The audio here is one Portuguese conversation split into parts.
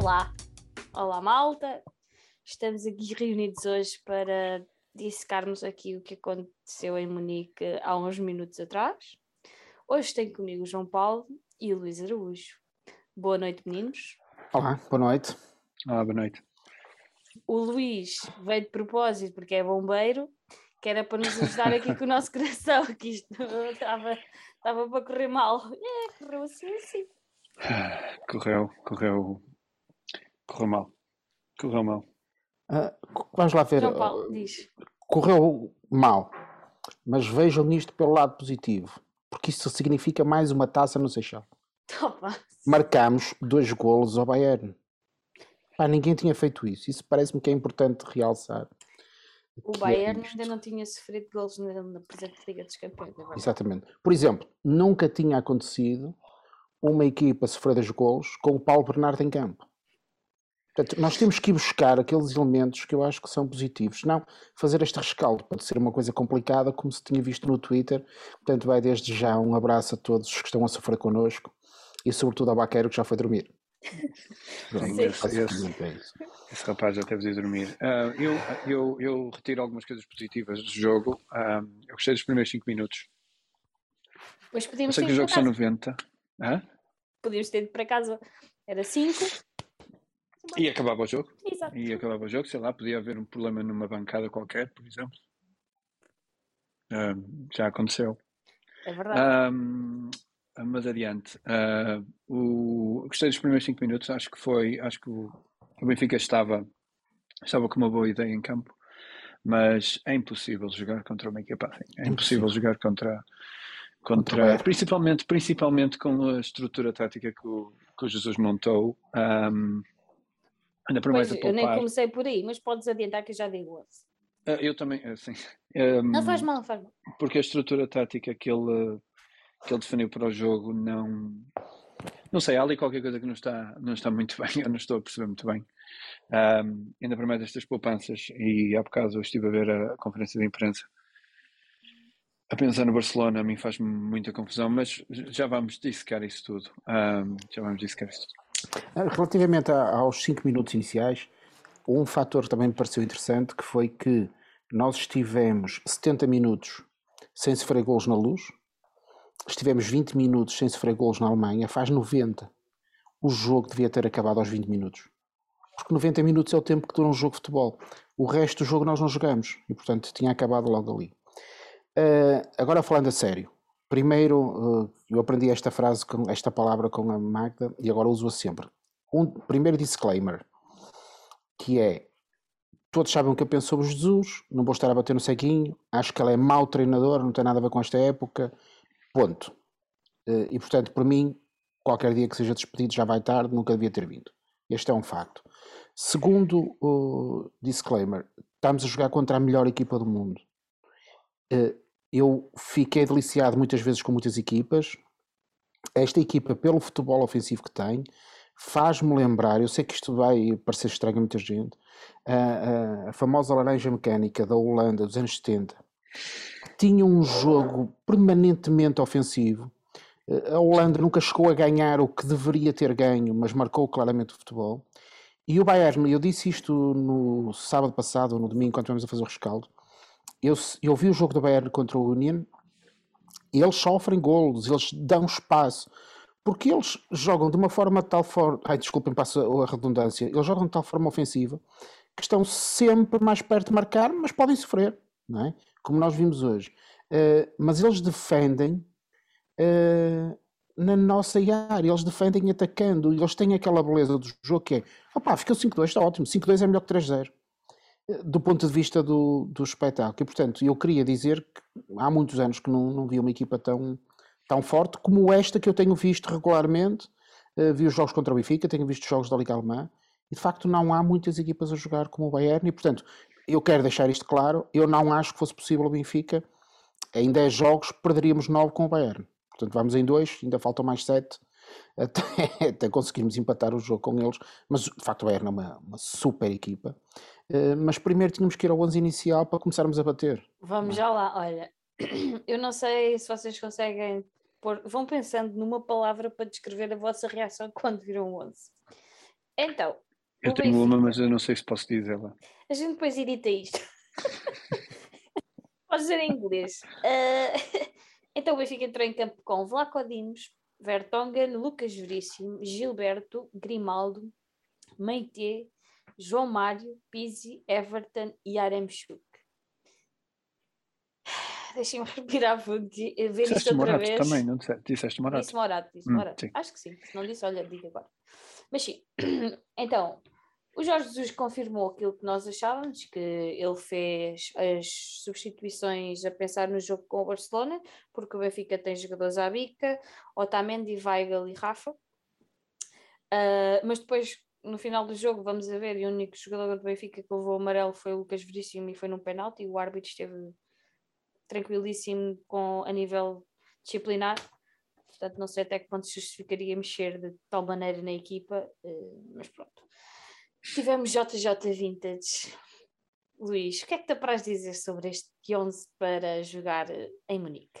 Olá, olá malta. Estamos aqui reunidos hoje para dissecarmos aqui o que aconteceu em Munique há uns minutos atrás. Hoje tenho comigo o João Paulo e o Luís Araújo. Boa noite, meninos. Olá, boa noite. Olá, boa noite. O Luís veio de propósito porque é bombeiro, que era para nos ajudar aqui com o nosso coração, que isto estava, estava para correr mal. É, correu assim, assim. Correu, correu, correu mal. Correu mal. Ah, vamos lá ver. João Paulo, diz. Correu mal, mas vejam isto pelo lado positivo, porque isso significa mais uma taça no Seixal. Opa. Marcámos dois golos ao Bayern. Pá, ninguém tinha feito isso. Isso parece-me que é importante realçar. O é Bayern isto. ainda não tinha sofrido golos na, presente Liga dos Campeões. é. Exatamente. Por exemplo, nunca tinha acontecido uma equipa sofrer dois golos com o Paulo Bernardo em campo. Portanto, nós temos que ir buscar aqueles elementos que eu acho que são positivos. Não fazer este rescaldo pode ser uma coisa complicada, como se tinha visto no Twitter. Portanto, vai desde já um abraço a todos os que estão a sofrer connosco e, sobretudo, ao Baqueiro que já foi dormir. Sim. Esse, esse, é esse rapaz já teve de ir dormir. Ah, eu, eu, eu retiro algumas coisas positivas do jogo. Ah, eu gostei dos primeiros 5 minutos. Depois Eu podíamos sei ter que para jogos são casa. 90. Hã? Podíamos ter ido para casa. Era 5. E acabava o jogo. Exato. E acabava o jogo, sei lá, podia haver um problema numa bancada qualquer, por exemplo. Ah, já aconteceu. É verdade. Ahm, mas adiante. Ah, o, gostei dos primeiros 5 minutos. Acho que foi. Acho que o, o Benfica estava, estava com uma boa ideia em campo, mas é impossível jogar contra uma equipa assim. É impossível jogar contra. Contra principalmente, principalmente com a estrutura tática que o, que o Jesus montou, ahm, ainda por mais Pois, a eu nem poupar. comecei por aí, mas podes adiantar que eu já digo 11. Ah, eu também, assim, ahm, Não faz mal, não faz mal. porque a estrutura tática que ele, que ele definiu para o jogo não. Não sei, há ali qualquer coisa que não está, não está muito bem, eu não estou a perceber muito bem. Ahm, ainda para mais estas poupanças, e há bocado eu estive a ver a conferência de imprensa. A pensar no Barcelona, a mim faz-me muita confusão, mas já vamos dissecar isso tudo. Ahm, já vamos dissecar isso tudo. Ah, Relativamente aos 5 minutos iniciais, um fator também me pareceu interessante que foi que nós estivemos 70 minutos sem sofrer golos na luz, estivemos 20 minutos sem sofrer golos na Alemanha, faz 90. O jogo devia ter acabado aos 20 minutos. Porque 90 minutos é o tempo que dura um jogo de futebol. O resto do jogo nós não jogamos e, portanto, tinha acabado logo ali. Ah, agora falando a sério, primeiro ah, eu aprendi esta frase, esta palavra com a Magda e agora uso-a sempre. Um primeiro disclaimer, que é todos sabem o que eu penso sobre Jesus, não vou estar a bater no ceguinho, acho que ele é mau treinador, não tem nada a ver com esta época, ponto. Eh, E portanto, por mim, qualquer dia que seja despedido já vai tarde, nunca devia ter vindo. Este é um facto. Segundo o disclaimer, estamos a jogar contra a melhor equipa do mundo. Eu fiquei deliciado muitas vezes com muitas equipas. Esta equipa, pelo futebol ofensivo que tem, faz-me lembrar, eu sei que isto vai parecer estranho a muita gente, a, a- famosa laranja mecânica da Holanda dos anos 70, tinha um jogo permanentemente ofensivo. A Holanda nunca chegou a ganhar o que deveria ter ganho, mas marcou claramente o futebol. E o Bayern, eu disse isto no sábado passado, ou no domingo, quando estivemos a fazer o rescaldo. Eu, eu vi o jogo do Bayern contra o Union, eles sofrem golos, eles dão espaço, porque eles jogam de uma forma de tal forma, ai desculpem, passo a redundância, eles jogam de tal forma ofensiva que estão sempre mais perto de marcar, mas podem sofrer, não é? Como nós vimos hoje. Eh, mas eles defendem eh, na nossa área, eles defendem atacando, eles têm aquela beleza do jogo que é, opá, ficou 5-2, está ótimo, 5-2 é melhor que 3-0 eh, do ponto de vista do, do espetáculo. E, portanto, eu queria dizer que há muitos anos que não, não vi uma equipa tão, tão forte como esta que eu tenho visto regularmente. Eh, vi os jogos contra o Benfica, tenho visto os jogos da Liga Alemã e de facto não há muitas equipas a jogar como o Bayern. E, portanto, eu quero deixar isto claro: eu não acho que fosse possível o Benfica, em 10 jogos, perderíamos 9 com o Bayern. Portanto, vamos em 2, ainda faltam mais 7 até, até conseguirmos empatar o jogo com eles. Mas de facto, o Bayern é uma, uma super equipa. Eh, mas primeiro tínhamos que ir ao 11 inicial para começarmos a bater. Vamos já lá, olha. Eu não sei se vocês conseguem pôr. Vão pensando numa palavra para descrever a vossa reação quando viram o 11. Então, eu tenho uma, Benfica- mas eu não sei se posso dizê-la. A gente depois edita isto. Pode ser em inglês. Ah, então o Benfica entrou em campo com Vlaco Dimos, Vertonghen, Lucas Veríssimo, Gilberto, Grimaldo, Meite, João Mário, Pizzi, Everton e Aremchuk. Deixem-me respirar e ver isto outra Morato vez. também, não disseste? Disseste Morato. Disse Morato, disse Hum, Morato. sim. Acho que sim. Se não disse, olha, diga agora. Mas sim, então, o Jorge Jesus confirmou aquilo que nós achávamos, que ele fez as substituições a pensar no jogo com o Barcelona, porque o Benfica tem jogadores à bica, Otamendi, Weigl e Rafa. Ah, mas depois, no final do jogo, vamos a ver, e o único jogador do Benfica que levou amarelo foi o Lucas Veríssimo e foi num penalti, o árbitro esteve tranquilíssimo com, a nível disciplinar. Portanto, não sei até que ponto se justificaria mexer de tal maneira na equipa, eh, mas pronto. Tivemos JJ Vintage. Luís, o que é que te apraz dizer sobre este 11 para jogar eh, em Munique?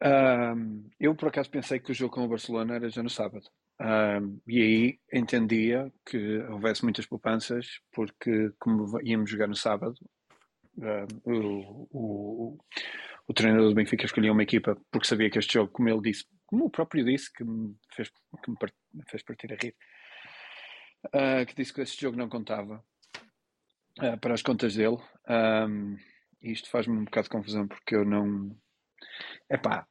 Ahm, eu por acaso pensei que o jogo com o Barcelona era já no sábado. E aí entendia que houvesse muitas poupanças, porque como íamos jogar no sábado, o, o, o treinador do Benfica escolheu uma equipa porque sabia que este jogo, como ele disse, como o próprio disse, que me fez, que me par- me fez partir a rir, ah, que disse que este jogo não contava ah, para as contas dele. Ahm, e isto faz-me um bocado de confusão porque eu não. Epá,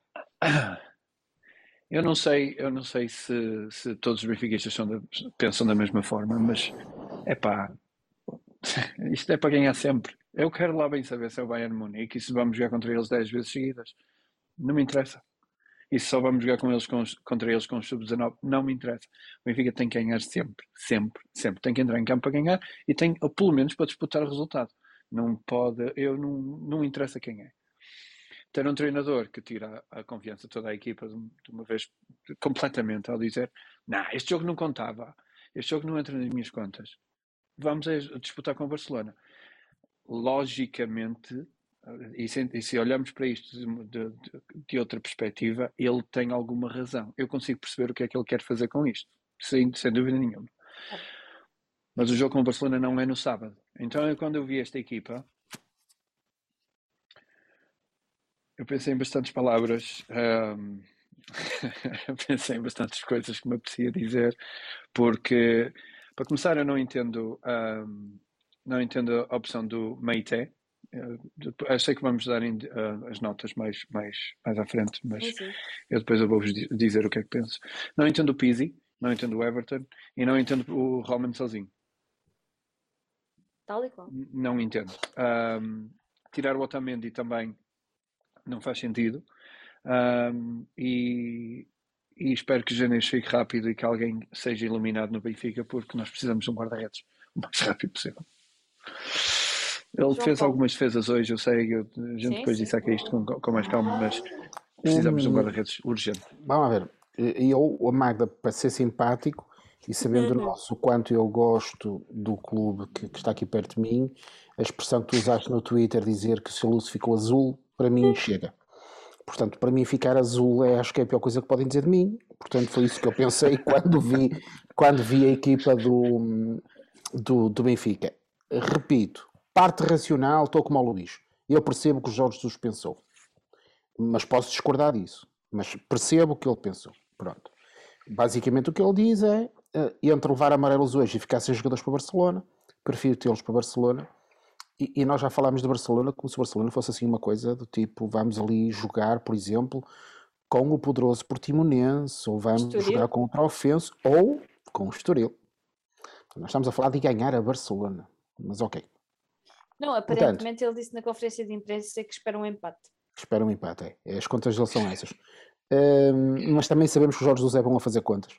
eu não sei, eu não sei se, se todos os benfiquistas pensam da mesma forma, mas epá, isto é para ganhar sempre. Eu quero lá bem saber se é o Bayern Munique e se vamos jogar contra eles 10 vezes seguidas. Não me interessa. E se só vamos jogar com eles com contra eles com os sub-19, não me interessa. O Benfica tem que ganhar sempre, sempre, sempre. Tem que entrar em campo para ganhar e tem, ou pelo menos, para disputar o resultado. Não pode, eu não, não interessa quem é ter um treinador que tira a confiança toda a equipa de uma vez completamente ao dizer não, este jogo não contava, este jogo não entra nas minhas contas. Vamos a disputar com o Barcelona. Logicamente, e se, e se olharmos para isto de, de- de outra perspectiva, ele tem alguma razão. Eu consigo perceber o que é que ele quer fazer com isto, sem, sem dúvida nenhuma. Mas o jogo com o Barcelona não é no sábado. Então, quando eu vi esta equipa, eu pensei em bastantes palavras, ahm, pensei em bastantes coisas que me apetecia dizer, porque, para começar, eu não entendo, ahm, não entendo a opção do Meite. Sei que vamos dar ah, as notas mais, mais, mais à frente, mas sim. eu depois eu vou-vos di- dizer o que é que penso. Não entendo o Pizzi, não entendo o Everton e não entendo o Roman sozinho. Tal e qual. Não entendo. Ahm, tirar o Otamendi também não faz sentido. Ahm, e, e espero que janeiro chegue rápido e que alguém seja iluminado no Benfica, porque nós precisamos de um guarda-redes o mais rápido possível. Ele João fez Paulo. algumas defesas hoje, eu sei, eu- a gente Sim, depois sim. disseca isto com, com mais calma, mas precisamos de um guarda-redes urgente. Vamos a ver. E Eu, a Magda, para ser simpático e sabendo Uhum. nosso o quanto eu gosto do clube que, que está aqui perto de mim, a expressão que tu usaste no Twitter, dizer que o seu Lúcio ficou azul, para mim chega. Portanto, para mim ficar azul é, acho que é a pior coisa que podem dizer de mim. Portanto, foi isso que eu pensei quando vi, quando vi a equipa do, do, do Benfica. Repito, parte racional, estou como o Luís. Eu percebo que o Jorge Jesus pensou. Mas posso discordar disso. Mas percebo o que ele pensou. Pronto. Basicamente o que ele diz é eh, entre levar amarelos hoje e ficar sem jogadores para Barcelona, prefiro tê-los para Barcelona. E, e nós já falámos de Barcelona como se o Barcelona fosse assim uma coisa do tipo, vamos ali jogar, por exemplo, com o poderoso Portimonense, ou vamos Estoril. jogar com o Trofense, ou com o Estoril. Nós estamos a falar de ganhar a Barcelona. Mas ok, Não, aparentemente ele disse na conferência de imprensa que espera um empate. espera um empate. É. As contas dele são essas. Hum, mas também sabemos que o Jorge Jesus é bom a fazer contas.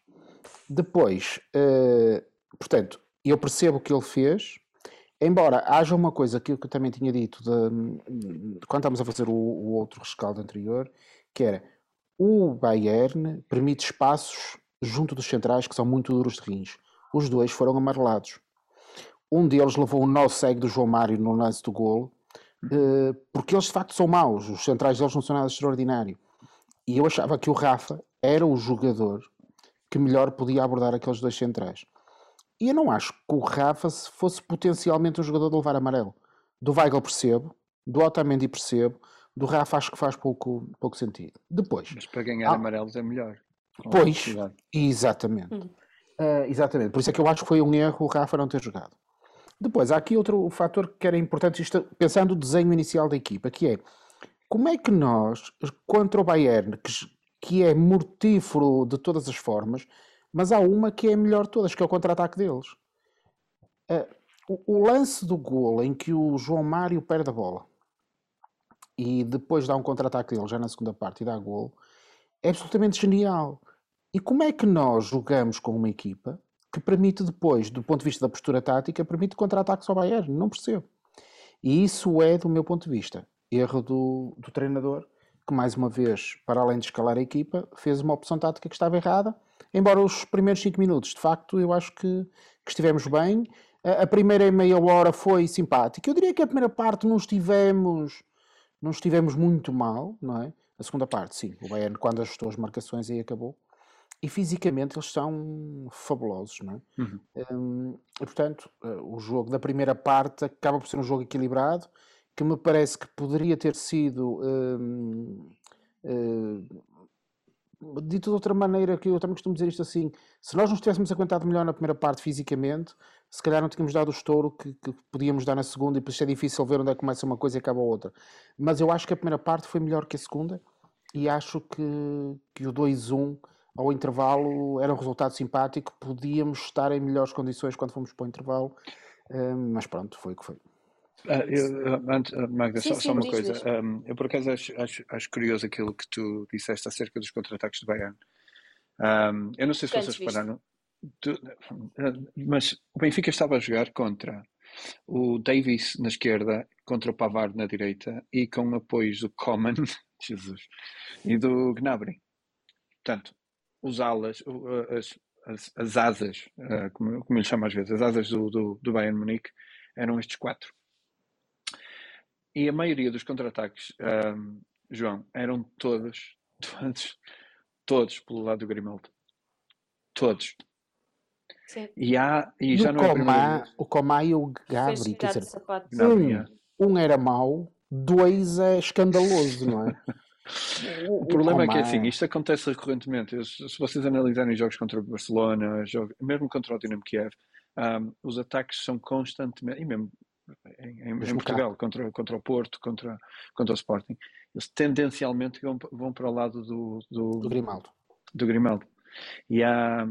Depois, eh, portanto, eu percebo o que ele fez, embora haja uma coisa que eu também tinha dito de, quando estávamos a fazer o, o outro rescaldo anterior, que era o Bayern permite espaços junto dos centrais que são muito duros de rins. Os dois foram amarelados. Um deles levou um nó cego do João Mário no lance do golo, eh, porque eles de facto são maus, os centrais deles não são nada extraordinário. E eu achava que o Rafa era o jogador que melhor podia abordar aqueles dois centrais. E eu não acho que o Rafa fosse potencialmente um jogador de levar amarelo. Do Weigl percebo, do Otamendi percebo, do Rafa acho que faz pouco, pouco sentido. Depois. Mas para ganhar ah, amarelos é melhor. Pois, exatamente. Hum. Uh, exatamente. Por isso é que eu acho que foi um erro o Rafa não ter jogado. Depois, há aqui outro fator que era importante, isto, pensando no desenho inicial da equipa, que é como é que nós, contra o Bayern, que, que é mortífero de todas as formas, mas há uma que é a melhor de todas, que é o contra-ataque deles. Uh, o, o, lance do gol em que o João Mário perde a bola e depois dá um contra-ataque dele já na segunda parte e dá gol, é absolutamente genial. E como é que nós jogamos com uma equipa que permite depois, do ponto de vista da postura tática, permite contra-ataques ao Bayern? Não percebo. E isso é, do meu ponto de vista, erro do, do treinador, que mais uma vez, para além de escalar a equipa, fez uma opção tática que estava errada. Embora os primeiros 5 minutos, de facto, eu acho que, que estivemos bem. A, a primeira meia hora foi simpática. Eu diria que a primeira parte não estivemos, não estivemos muito mal, não é? A segunda parte, sim. O Bayern, quando ajustou as marcações, aí acabou. E fisicamente eles são fabulosos, não é? Uhum. Um, e, portanto, uh, o jogo da primeira parte acaba por ser um jogo equilibrado, que me parece que poderia ter sido. Um, uh, dito de outra maneira, que eu também costumo dizer isto assim: se nós nos tivéssemos aguentado melhor na primeira parte fisicamente, se calhar não tínhamos dado o estouro que, que podíamos dar na segunda, e depois é difícil ver onde é que começa uma coisa e acaba a outra. Mas eu acho que a primeira parte foi melhor que a segunda, e acho que, que o 2-1 ao intervalo era um resultado simpático, podíamos estar em melhores condições quando fomos para o intervalo, hum, mas pronto, foi o que foi. Ah, eu, antes, ah, Magda, sim, só, sim, só, uma diz, coisa. Diz. Um, eu por acaso acho, acho, acho, curioso aquilo que tu disseste acerca dos contra-ataques do Bayern. Um, eu não sei se vocês repararam, mas o Benfica estava a jogar contra o Davis na esquerda, contra o Pavard na direita e com apoios do Coman, Jesus, e do Gnabry. Portanto, os alas, as, as, as asas, como, como ele chama às vezes, as asas do, do, do Bayern Munique, eram estes quatro. E a maioria dos contra-ataques, um, João, eram todos, todos, todos pelo lado do Grimaldo. Todos. Sim. E, há, e já não Comá, é o Comá e o Gabri, quer dizer, um, um era mau, dois é escandaloso, não é? O, o problema é que assim, isto acontece recorrentemente. Se vocês analisarem jogos contra o Barcelona, jogos, mesmo contra o Dinamo Kiev, um, os ataques são constantemente, e mesmo em, em, Portugal, contra, contra o Porto, contra, contra o Sporting, eles tendencialmente vão, vão para o lado do, do, do Grimaldo. Do Grimaldo. E há.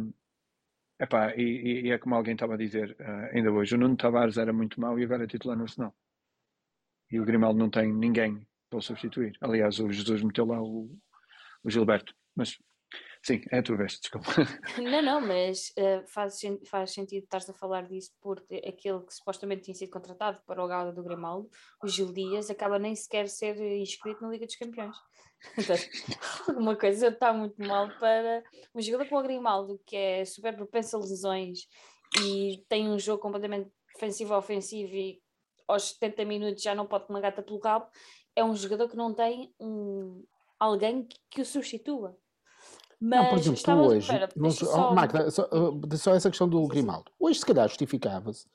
Epá, e, e é como alguém estava a dizer uh, ainda hoje, o Nuno Tavares era muito mau e agora é titular no Arsenal. E o Grimaldo não tem ninguém para o substituir. Aliás, o Jesus meteu lá o, o Gilberto. Mas sim, é a tua vez, desculpa. Não, não, mas uh, faz, faz sentido estar a falar disso porque aquele que supostamente tinha sido contratado para o Galo do Grimaldo, o Gil Dias, acaba nem sequer ser inscrito na Liga dos Campeões. alguma coisa está muito mal para um jogador como o Grimaldo, que é super propenso a lesões e tem um jogo completamente defensivo-ofensivo e aos 70 minutos já não pode com uma gata pelo rabo, é um jogador que não tem um, alguém que, que o substitua. Mas não, por exemplo, tu hoje, não, só... Oh, Magda, só, uh, só, essa questão do Grimaldo. Hoje, se calhar, justificava-se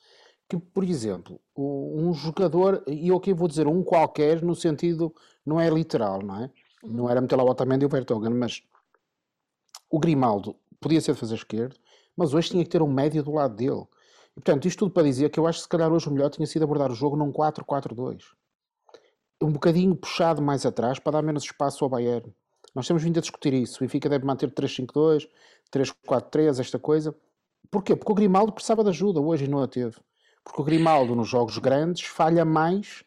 que, por exemplo, um jogador, e eu aqui vou dizer um qualquer, no sentido, não é literal, não é? Uhum. Não era meter lá o Otamendi e o Vertonghen, mas o Grimaldo podia ser de fazer esquerdo, mas hoje tinha que ter um médio do lado dele. E, portanto, isto tudo para dizer que eu acho que se calhar hoje o melhor tinha sido abordar o jogo num 4-4-2 um bocadinho puxado mais atrás para dar menos espaço ao Bayern. Nós temos vindo a discutir isso. O Benfica deve manter 3-5-2, 3-4-3, esta coisa. Porquê? Porque o Grimaldo precisava de ajuda hoje e não a teve. Porque o Grimaldo, nos jogos grandes, falha mais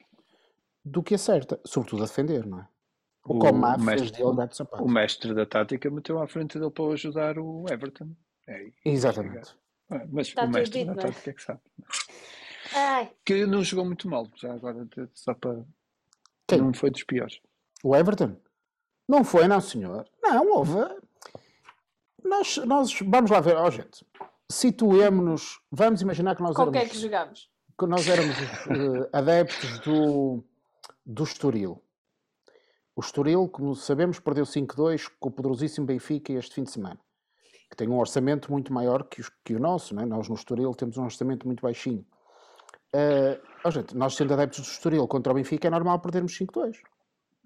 do que acerta, sobretudo a defender, não é? O, o Comar fez dele gato sapato. O mestre da tática meteu à frente dele para ajudar o Everton. É, Exatamente. É, mas Está o mestre dito, da é? tática é que sabe. Ai. Que não jogou muito mal, já agora, só para quem? Não foi dos piores. O Everton? Não foi, não, senhor. Não, houve. Nós, nós vamos lá ver, ó oh, gente. Situemos-nos. Vamos imaginar que nós Qual éramos. é que jogámos? Que nós éramos uh, adeptos do, do Estoril. O Estoril, como sabemos, perdeu 5-2 com o poderosíssimo Benfica este fim de semana. que tem um orçamento muito maior que, os, que o nosso, não é? nós no Estoril temos um orçamento muito baixinho. Uh, oh, gente, nós sendo adeptos do Estoril contra o Benfica é normal perdermos 5-2.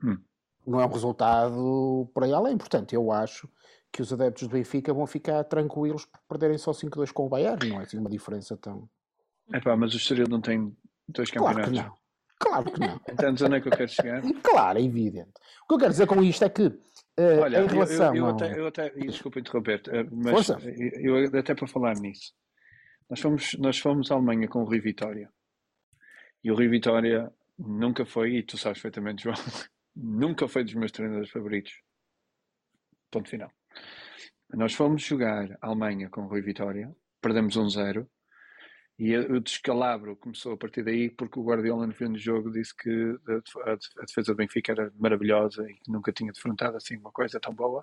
Hum. Não é um resultado por aí além, portanto eu acho que os adeptos do Benfica vão ficar tranquilos por perderem só 5-2 com o Bayern, não é assim uma diferença tão... Epá, mas o Estoril não tem dois campeonatos. Claro que não. Claro que não. então, onde é que eu quero chegar? Claro, é evidente. O que eu quero dizer com isto é que, uh, Olha, em relação eu, eu, eu até, eu até, desculpa interromper-te, uh, mas Força. eu, até para falar nisso, nós fomos, nós fomos à Alemanha com o Rui Vitória. E o Rui Vitória nunca foi, e tu sabes perfeitamente, João, nunca foi dos meus treinadores favoritos. Ponto final. Nós fomos jogar a Alemanha com o Rui Vitória, perdemos 1-0, e o descalabro começou a partir daí porque o Guardiola no fim do jogo disse que a, defesa do Benfica era maravilhosa e que nunca tinha defrontado assim uma coisa tão boa.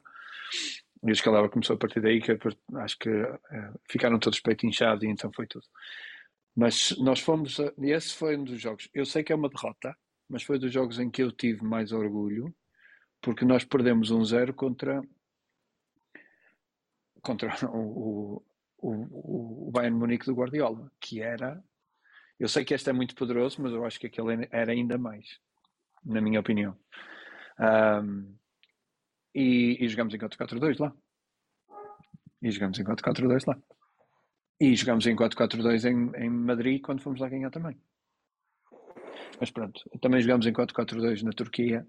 E o descalabro começou a partir daí que acho que uh, ficaram todos peito inchado e então foi tudo. Mas nós fomos, a, e esse foi um dos jogos, eu sei que é uma derrota, mas foi dos jogos em que eu tive mais orgulho porque nós perdemos um zero contra contra o, o, o Bayern Munique do Guardiola, que era. Eu sei que este é muito poderoso, mas eu acho que aquele era ainda mais, na minha opinião. Um, e, e jogamos em 4-4-2 lá. E jogamos em 4-4-2 lá. E jogamos em 4-4-2 em, em Madrid quando fomos lá ganhar também. Mas pronto, também jogamos em 4-4-2 na Turquia.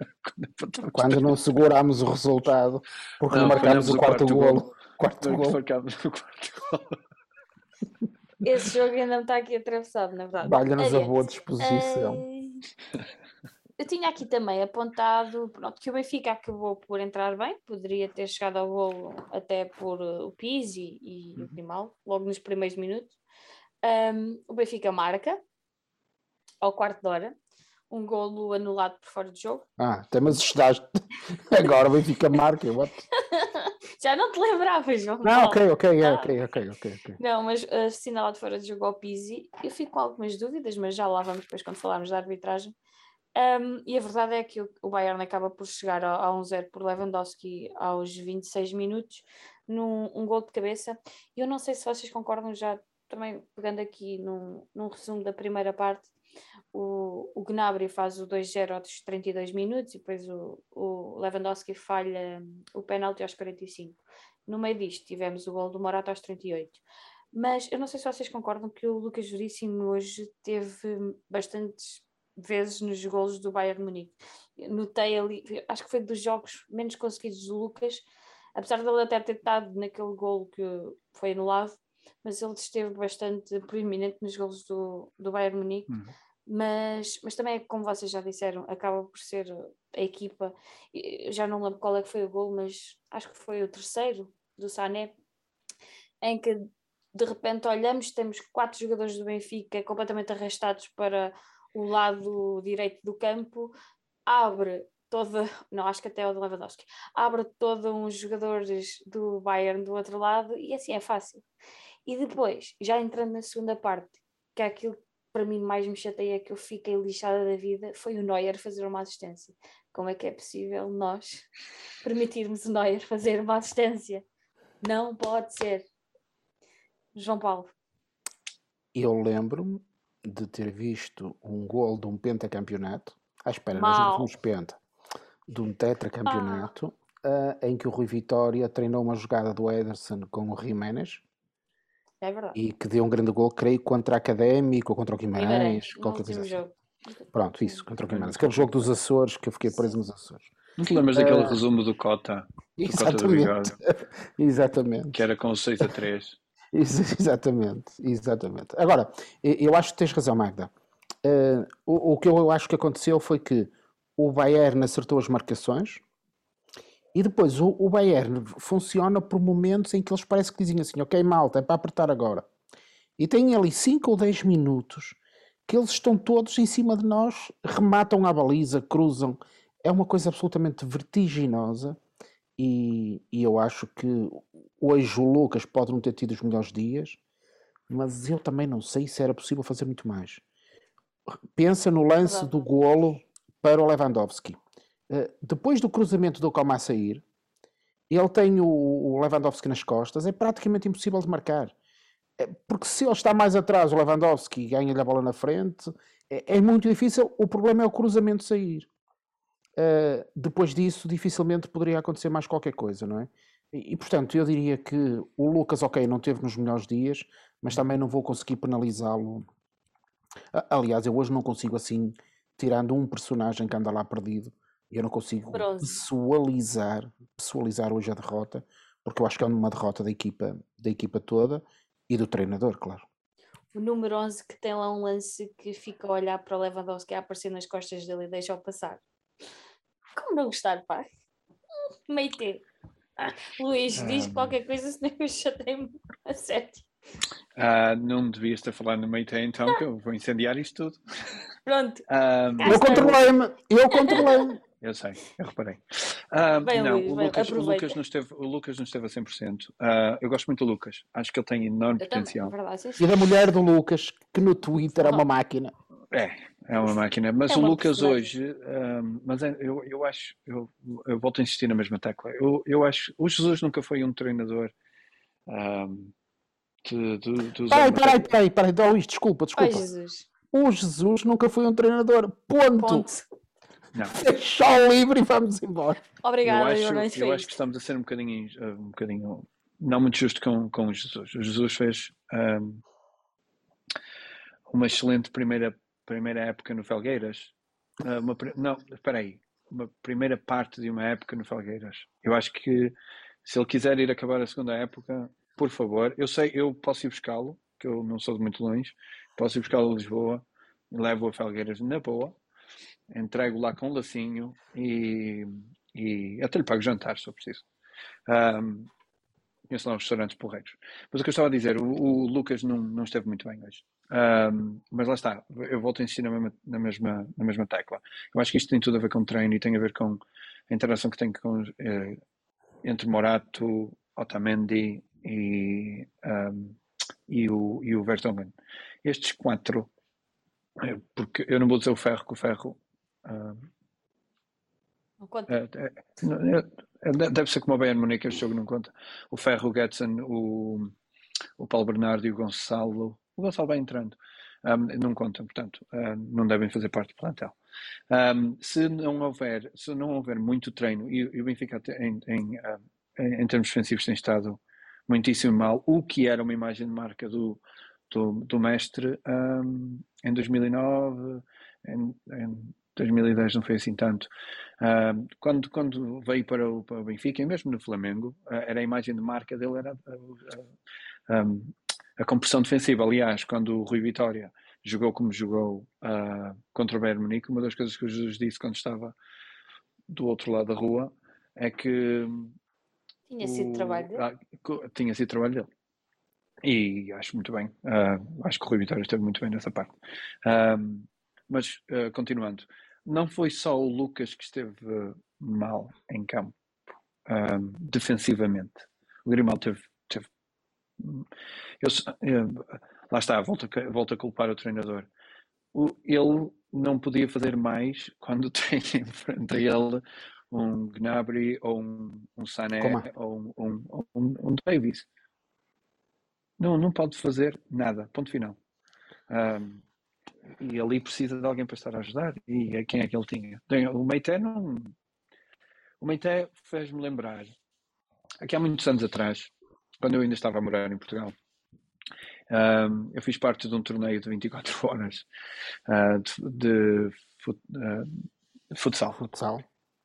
quando não segurámos o resultado, porque não, Não, marcámos o o quarto quarto golo. golo. Quarto golo. Marcámos o quarto gol. Esse jogo ainda me está aqui atravessado, na verdade. Valha-nos a boa disposição. Eh, Eu tinha aqui também apontado pronto, que o Benfica acabou por entrar bem, poderia ter chegado ao golo até por eh, o Pizzi e o Uhum. Grimal, logo nos primeiros minutos. Um, o Benfica marca, ao quarto de hora, um golo anulado por fora de jogo. Ah, até me assustaste. Agora o Benfica marca. What? Já não te lembravas, João? Não, ok, ok, Ah. ok, ok, ok. ok. Não, mas assinalado fora de jogo ao Pizzi, eu fico com algumas dúvidas, mas já lá vamos depois quando falarmos da arbitragem. Um, e a verdade é que o, Bayern acaba por chegar a, a 1-0 por Lewandowski aos 26 minutos, num um gol de cabeça. E eu não sei se vocês concordam, já também pegando aqui num, num resumo da primeira parte, o, o Gnabry faz o 2-0 aos 32 minutos e depois o, o Lewandowski falha o pênalti aos 45. No meio disto tivemos o gol do Morata aos 38. Mas eu não sei se vocês concordam que o Lucas Veríssimo hoje teve bastantes vezes nos golos do Bayern Munique. Notei ali, acho que foi dos jogos menos conseguidos do Lucas, apesar de ele até ter estado naquele golo que foi anulado, mas ele esteve bastante proeminente nos golos do, do Bayern Munique. Uhum. Mas, mas também, como vocês já disseram, acaba por ser a equipa. Já não lembro qual é que foi o gol, mas acho que foi o terceiro do Sané, em que de repente olhamos, temos quatro jogadores do Benfica completamente arrastados para o lado direito do campo, abre toda, não, acho que até é o de Lewandowski, abre todos uns jogadores do Bayern do outro lado e assim é fácil. E depois, já entrando na segunda parte, que é aquilo para mim mais me chateia, que eu fiquei lixada da vida, foi o Neuer fazer uma assistência. Como é que é possível nós permitirmos o Neuer fazer uma assistência? Não pode ser. João Paulo. Eu lembro-me de ter visto um gol de um pentacampeonato. Ah, espera, nós não fomos penta. De um tetracampeonato, ah, em que o Rui Vitória treinou uma jogada do Ederson com o Jiménez É verdade. e que deu um grande gol, creio, contra a Académico ou contra o Guimarães, Guimarães, qualquer coisa assim. jogo. Pronto, isso, contra o Guimarães. Aquele jogo dos Açores que eu fiquei preso nos Açores. Não te lembras daquele Ah. resumo do Cota, do Cota do Exatamente. Exatamente. que era com o 6 a 3? Ex- Exatamente, exatamente. Agora, eu acho que tens razão, Magda. Eh, o, o que eu acho que aconteceu foi que o Bayern acertou as marcações e depois o, o Bayern funciona por momentos em que eles parecem que dizem assim: Ok, malta, é para apertar agora. E tem ali 5 ou 10 minutos que eles estão todos em cima de nós, rematam a baliza, cruzam. É uma coisa absolutamente vertiginosa. E, e eu acho que hoje o Lucas pode não ter tido os melhores dias, mas eu também não sei se era possível fazer muito mais. Pensa no lance do golo para o Lewandowski. Eh, depois do cruzamento do Calma a sair, ele tem o, o Lewandowski nas costas, é praticamente impossível de marcar. É, porque se ele está mais atrás, o Lewandowski ganha-lhe a bola na frente, é, é, muito difícil. O problema é o cruzamento sair. Uh, depois disso, dificilmente poderia acontecer mais qualquer coisa, não é? E, e, portanto, eu diria que o Lucas, ok, não teve nos melhores dias, mas também não vou conseguir penalizá-lo. Aliás, eu hoje não consigo assim, tirando um personagem que anda lá perdido, eu não consigo Bronze. pessoalizar, pessoalizar hoje a derrota, porque eu acho que é uma derrota da equipa, da equipa toda e do treinador, claro. O número 11 que tem lá um lance que fica a olhar para o Lewandowski a aparecer nas costas dele e deixa-o passar. Como não gostar, pá? Meio T. Ah, Luís, diz um... qualquer coisa, senão eu chatei-me a sério. Uh, não devias ter falado no meio T, então, que eu vou incendiar isto tudo. Pronto. Um... Eu controlei-me, eu controlei-me. Eu sei, eu reparei. Uh, bem, não, Luís, o, Lucas, o, Lucas não esteve, o Lucas não esteve a 100%. Uh, ah, eu gosto muito do Lucas. Acho que ele tem enorme eu potencial. Também, verdade, e da mulher do Lucas, que no Twitter oh. é uma máquina. É, é uma máquina. Mas é o Lucas hoje, um, mas é, eu, eu acho, eu, eu volto a insistir na mesma tecla. Eu, eu acho, o Jesus nunca foi um treinador. Um, de, de, de peraí, peraí, peraí, peraí, Luís, desculpa, desculpa. Ai, Jesus. O Jesus nunca foi um treinador. Ponto. Ponto. Não. Deixa livre e vamos embora. Obrigada, eu acho, eu acho que estamos a ser um bocadinho, eh, um bocadinho não muito justo com, com o Jesus. O Jesus fez um, uma excelente primeira, primeira época no Felgueiras. Uh, uma, não, espera aí. Uma primeira parte de uma época no Felgueiras. Eu acho que se ele quiser ir acabar a segunda época, por favor, eu sei, eu posso ir buscá-lo, que eu não sou de muito longe, posso ir buscá-lo a Lisboa, levo a Felgueiras na boa, entrego lá com um lacinho e, e até lhe pago jantar, se eu preciso. Um, conheço lá restaurantes porreiros. Mas o que eu estava a dizer, o, o Lucas não, não esteve muito bem hoje. Um, mas lá está, eu volto a insistir na mesma, na, mesma, na mesma tecla. Eu acho que isto tem tudo a ver com treino e tem a ver com a interação que tem com, eh, entre Morato, Otamendi e, um, e, o, e o Vertonghen. Estes quatro, porque eu não vou dizer o Ferro, que o Ferro não conta. É, é, é, deve ser como o Bayern Munique, este jogo não conta. O Ferro, o Getson, o, o Paulo Bernardo e o Gonçalo. O Gonçalo vai entrando. Um, não contam, portanto, um, não devem fazer parte do plantel. Um, se não houver, se não houver muito treino e, e o Benfica em, em, em, termos defensivos tem estado muitíssimo mal, o que era uma imagem de marca do, do, do mestre em 2009, em, em 2010 não foi assim tanto. Uh, quando, quando veio para o, para o, Benfica, e mesmo no Flamengo, uh, era a imagem de marca dele, era a, a, compressão defensiva. Aliás, quando o Rui Vitória jogou como jogou uh, contra o Bayern Munique, uma das coisas que o Jesus disse quando estava do outro lado da rua é que tinha o, sido trabalho dele. Ah, tinha sido trabalho dele. E acho muito bem. acho que o Rui Vitória esteve muito bem nessa parte. mas continuando, não foi só o Lucas que esteve mal em campo, defensivamente. O Grimaldo teve. teve eu, eu, lá está, volta, volta a culpar o treinador. O, ele não podia fazer mais quando tem em frente a ele um Gnabry ou um, um Sané ou um, um, um, um Davis. Não, não pode fazer nada. Ponto final. Um, e ali precisa de alguém para estar a ajudar. E quem é que ele tinha? O Meité não. O Meité fez-me lembrar, aqui há muitos anos atrás, quando eu ainda estava a morar em Portugal, um, eu fiz parte de um torneio de 24 horas uh, de, de, fut, uh, de, futsal. futsal.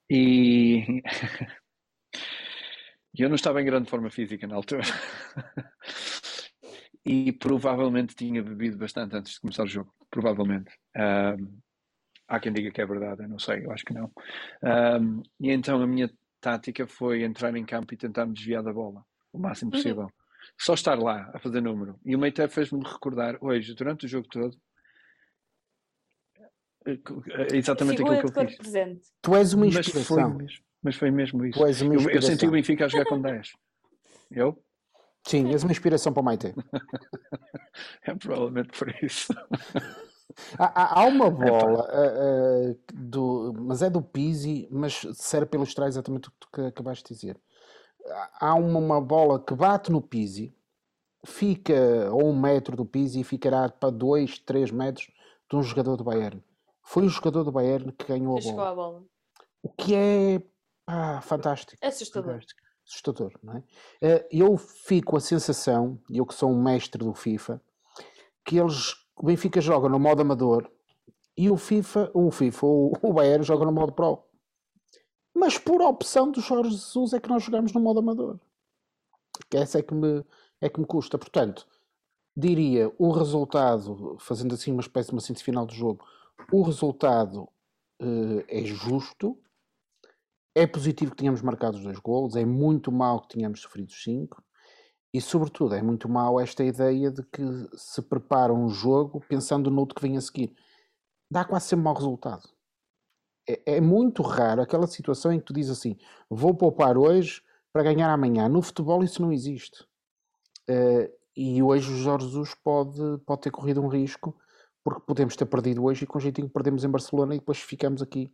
E eu não estava em grande forma física na altura. e provavelmente tinha bebido bastante antes de começar o jogo. Provavelmente. Um, há quem diga que é verdade, eu não sei, eu acho que não. Um, e então a minha tática foi entrar em campo e tentar me desviar da bola o máximo uhum. possível. Uhum. Só estar lá a fazer número. E o Meite fez-me recordar hoje, durante o jogo todo, eh, eh, exatamente aquilo que eu fiz. Presente. Tu és uma inspiração. Mas foi mesmo, mas foi mesmo isso. Eu, eu, senti o Benfica a jogar com 10. Eu? Sim, és uma inspiração para o Maite. é provavelmente por isso. há, há, uma bola é, uh, do, mas é do Pizzi, mas serve para ilustrar exatamente o que tu acabaste de dizer. há uma, uma bola que bate no Pizzi, fica a um metro do Pizzi e ficará para dois, três metros de um jogador do Bayern. Foi o jogador do Bayern que ganhou a bola. à bola. O que é pá, fantástico. Assustador. Fantástico. Assustador, não é? Eh, Eu fico com a sensação, eu que sou um mestre do FIFA, que eles, o Benfica joga no modo amador e o FIFA, o FIFA, o, o Bayern joga no modo pro. Mas por opção do Jorge Jesus é que nós jogamos no modo amador. Que essa é que me, é que me custa. Portanto, diria o resultado, fazendo assim uma espécie de uma síntese final do jogo, o resultado eh, é justo, é positivo que tenhamos marcado os dois golos, é muito mau que tenhamos sofrido os cinco, e sobretudo é muito mau esta ideia de que se prepara um jogo pensando no outro que vem a seguir. Dá quase sempre mau resultado. É, é muito raro aquela situação em que tu dizes assim: vou poupar hoje para ganhar amanhã. No futebol isso não existe. Eh, e hoje o Jorge Jesus pode, pode ter corrido um risco, porque podemos ter perdido hoje e com jeitinho perdemos em Barcelona e depois ficamos aqui.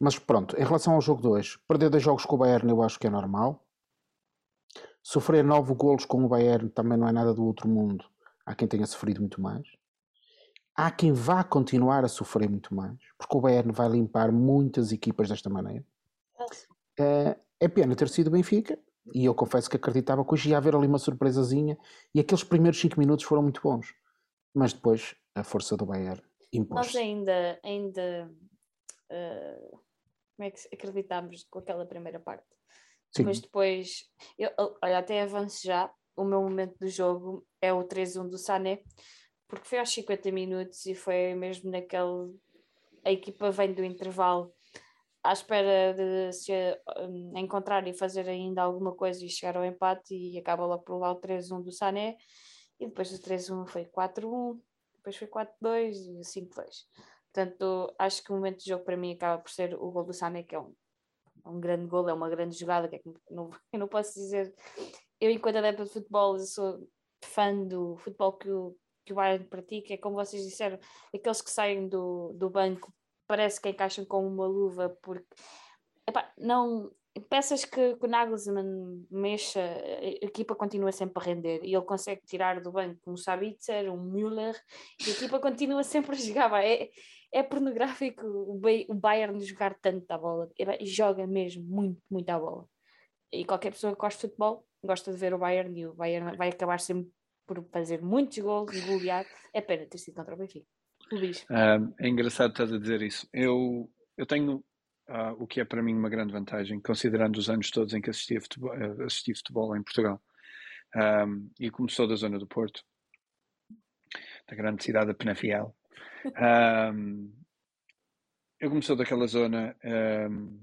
Mas pronto, em relação ao jogo de hoje, perder dois jogos com o Bayern eu acho que é normal. Sofrer nove golos com o Bayern também não é nada do outro mundo. Há quem tenha sofrido muito mais. Há quem vá continuar a sofrer muito mais, porque o Bayern vai limpar muitas equipas desta maneira. Eh, é pena ter sido Benfica, e eu confesso que acreditava que hoje ia haver ali uma surpresazinha, e aqueles primeiros 5 minutos foram muito bons. Mas depois a força do Bayern Nós impôs. ainda, ainda eh, como é que acreditámos com aquela primeira parte? Sim, Mas depois, eu, olha, até avanço já, o meu momento do jogo é o 3-1 do Sané, porque foi aos 50 minutos e foi mesmo naquele. A equipa vem do intervalo à espera de se hum, encontrar e fazer ainda alguma coisa e chegar ao empate e acaba logo por levar o 3-1 do Sané e depois do 3-1 foi 4-1, depois foi 4-2 e 5-2. Portanto, acho que o momento do jogo para mim acaba por ser o gol do Sané, que é um é um grande gol, é uma grande jogada, que é que não, eu não posso dizer. Eu, enquanto adepta de futebol, sou fã do futebol que o, que o Bayern pratica, é como vocês disseram, aqueles que saem do, do banco parece que encaixam com uma luva, porque epá, não. Peças que, que o Nagelsmann mexa, a equipa continua sempre a render e ele consegue tirar do banco um Sabitzer, um Müller e a equipa continua sempre a jogar. É, é pornográfico o, Bay- o Bayern jogar tanto a bola. Joga mesmo muito, muito a bola. E qualquer pessoa que gosta de futebol gosta de ver o Bayern e o Bayern vai acabar sempre por fazer muitos gols e golear. É pena ter sido contra o Benfica. Ah, é engraçado estás a dizer isso. Eu, eu tenho ah, o que é para mim uma grande vantagem, considerando os anos todos em que assisti futebol, eh, assisti futebol em Portugal. Ahm, e como sou da zona do Porto, da grande cidade de Penafiel, ahm, eu sou daquela zona, ahm,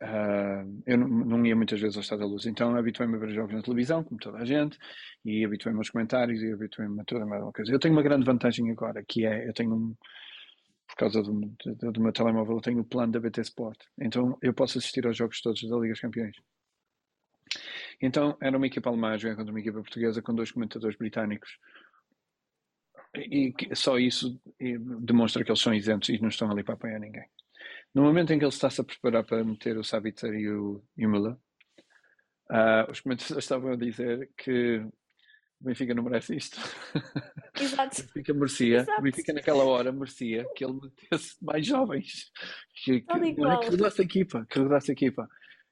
ahm, eu não, não ia muitas vezes ao Estado da Luz, então habituei-me a ver jogos na televisão, como toda a gente, e habituei-me aos comentários e habituei-me a toda a mesma coisa. Eu tenho uma grande vantagem agora, que é, eu tenho um, por causa do, do, do meu telemóvel, eu tenho o plano da BT Sport. Então eu posso assistir aos jogos todos da Liga dos Campeões. Então era uma equipa alemã a contra uma equipa portuguesa com dois comentadores britânicos. E só isso demonstra que eles são isentos e não estão ali para apoiar ninguém. No momento em que ele está-se a preparar para meter o Sabitzer e o, e o Müller, ah, os comentadores estavam a dizer que o Benfica não merece isto. Exato. O Benfica merecia, Exato. o Benfica naquela hora merecia que ele metesse mais jovens, que, que, é, que rodasse a equipa, que rodasse a equipa.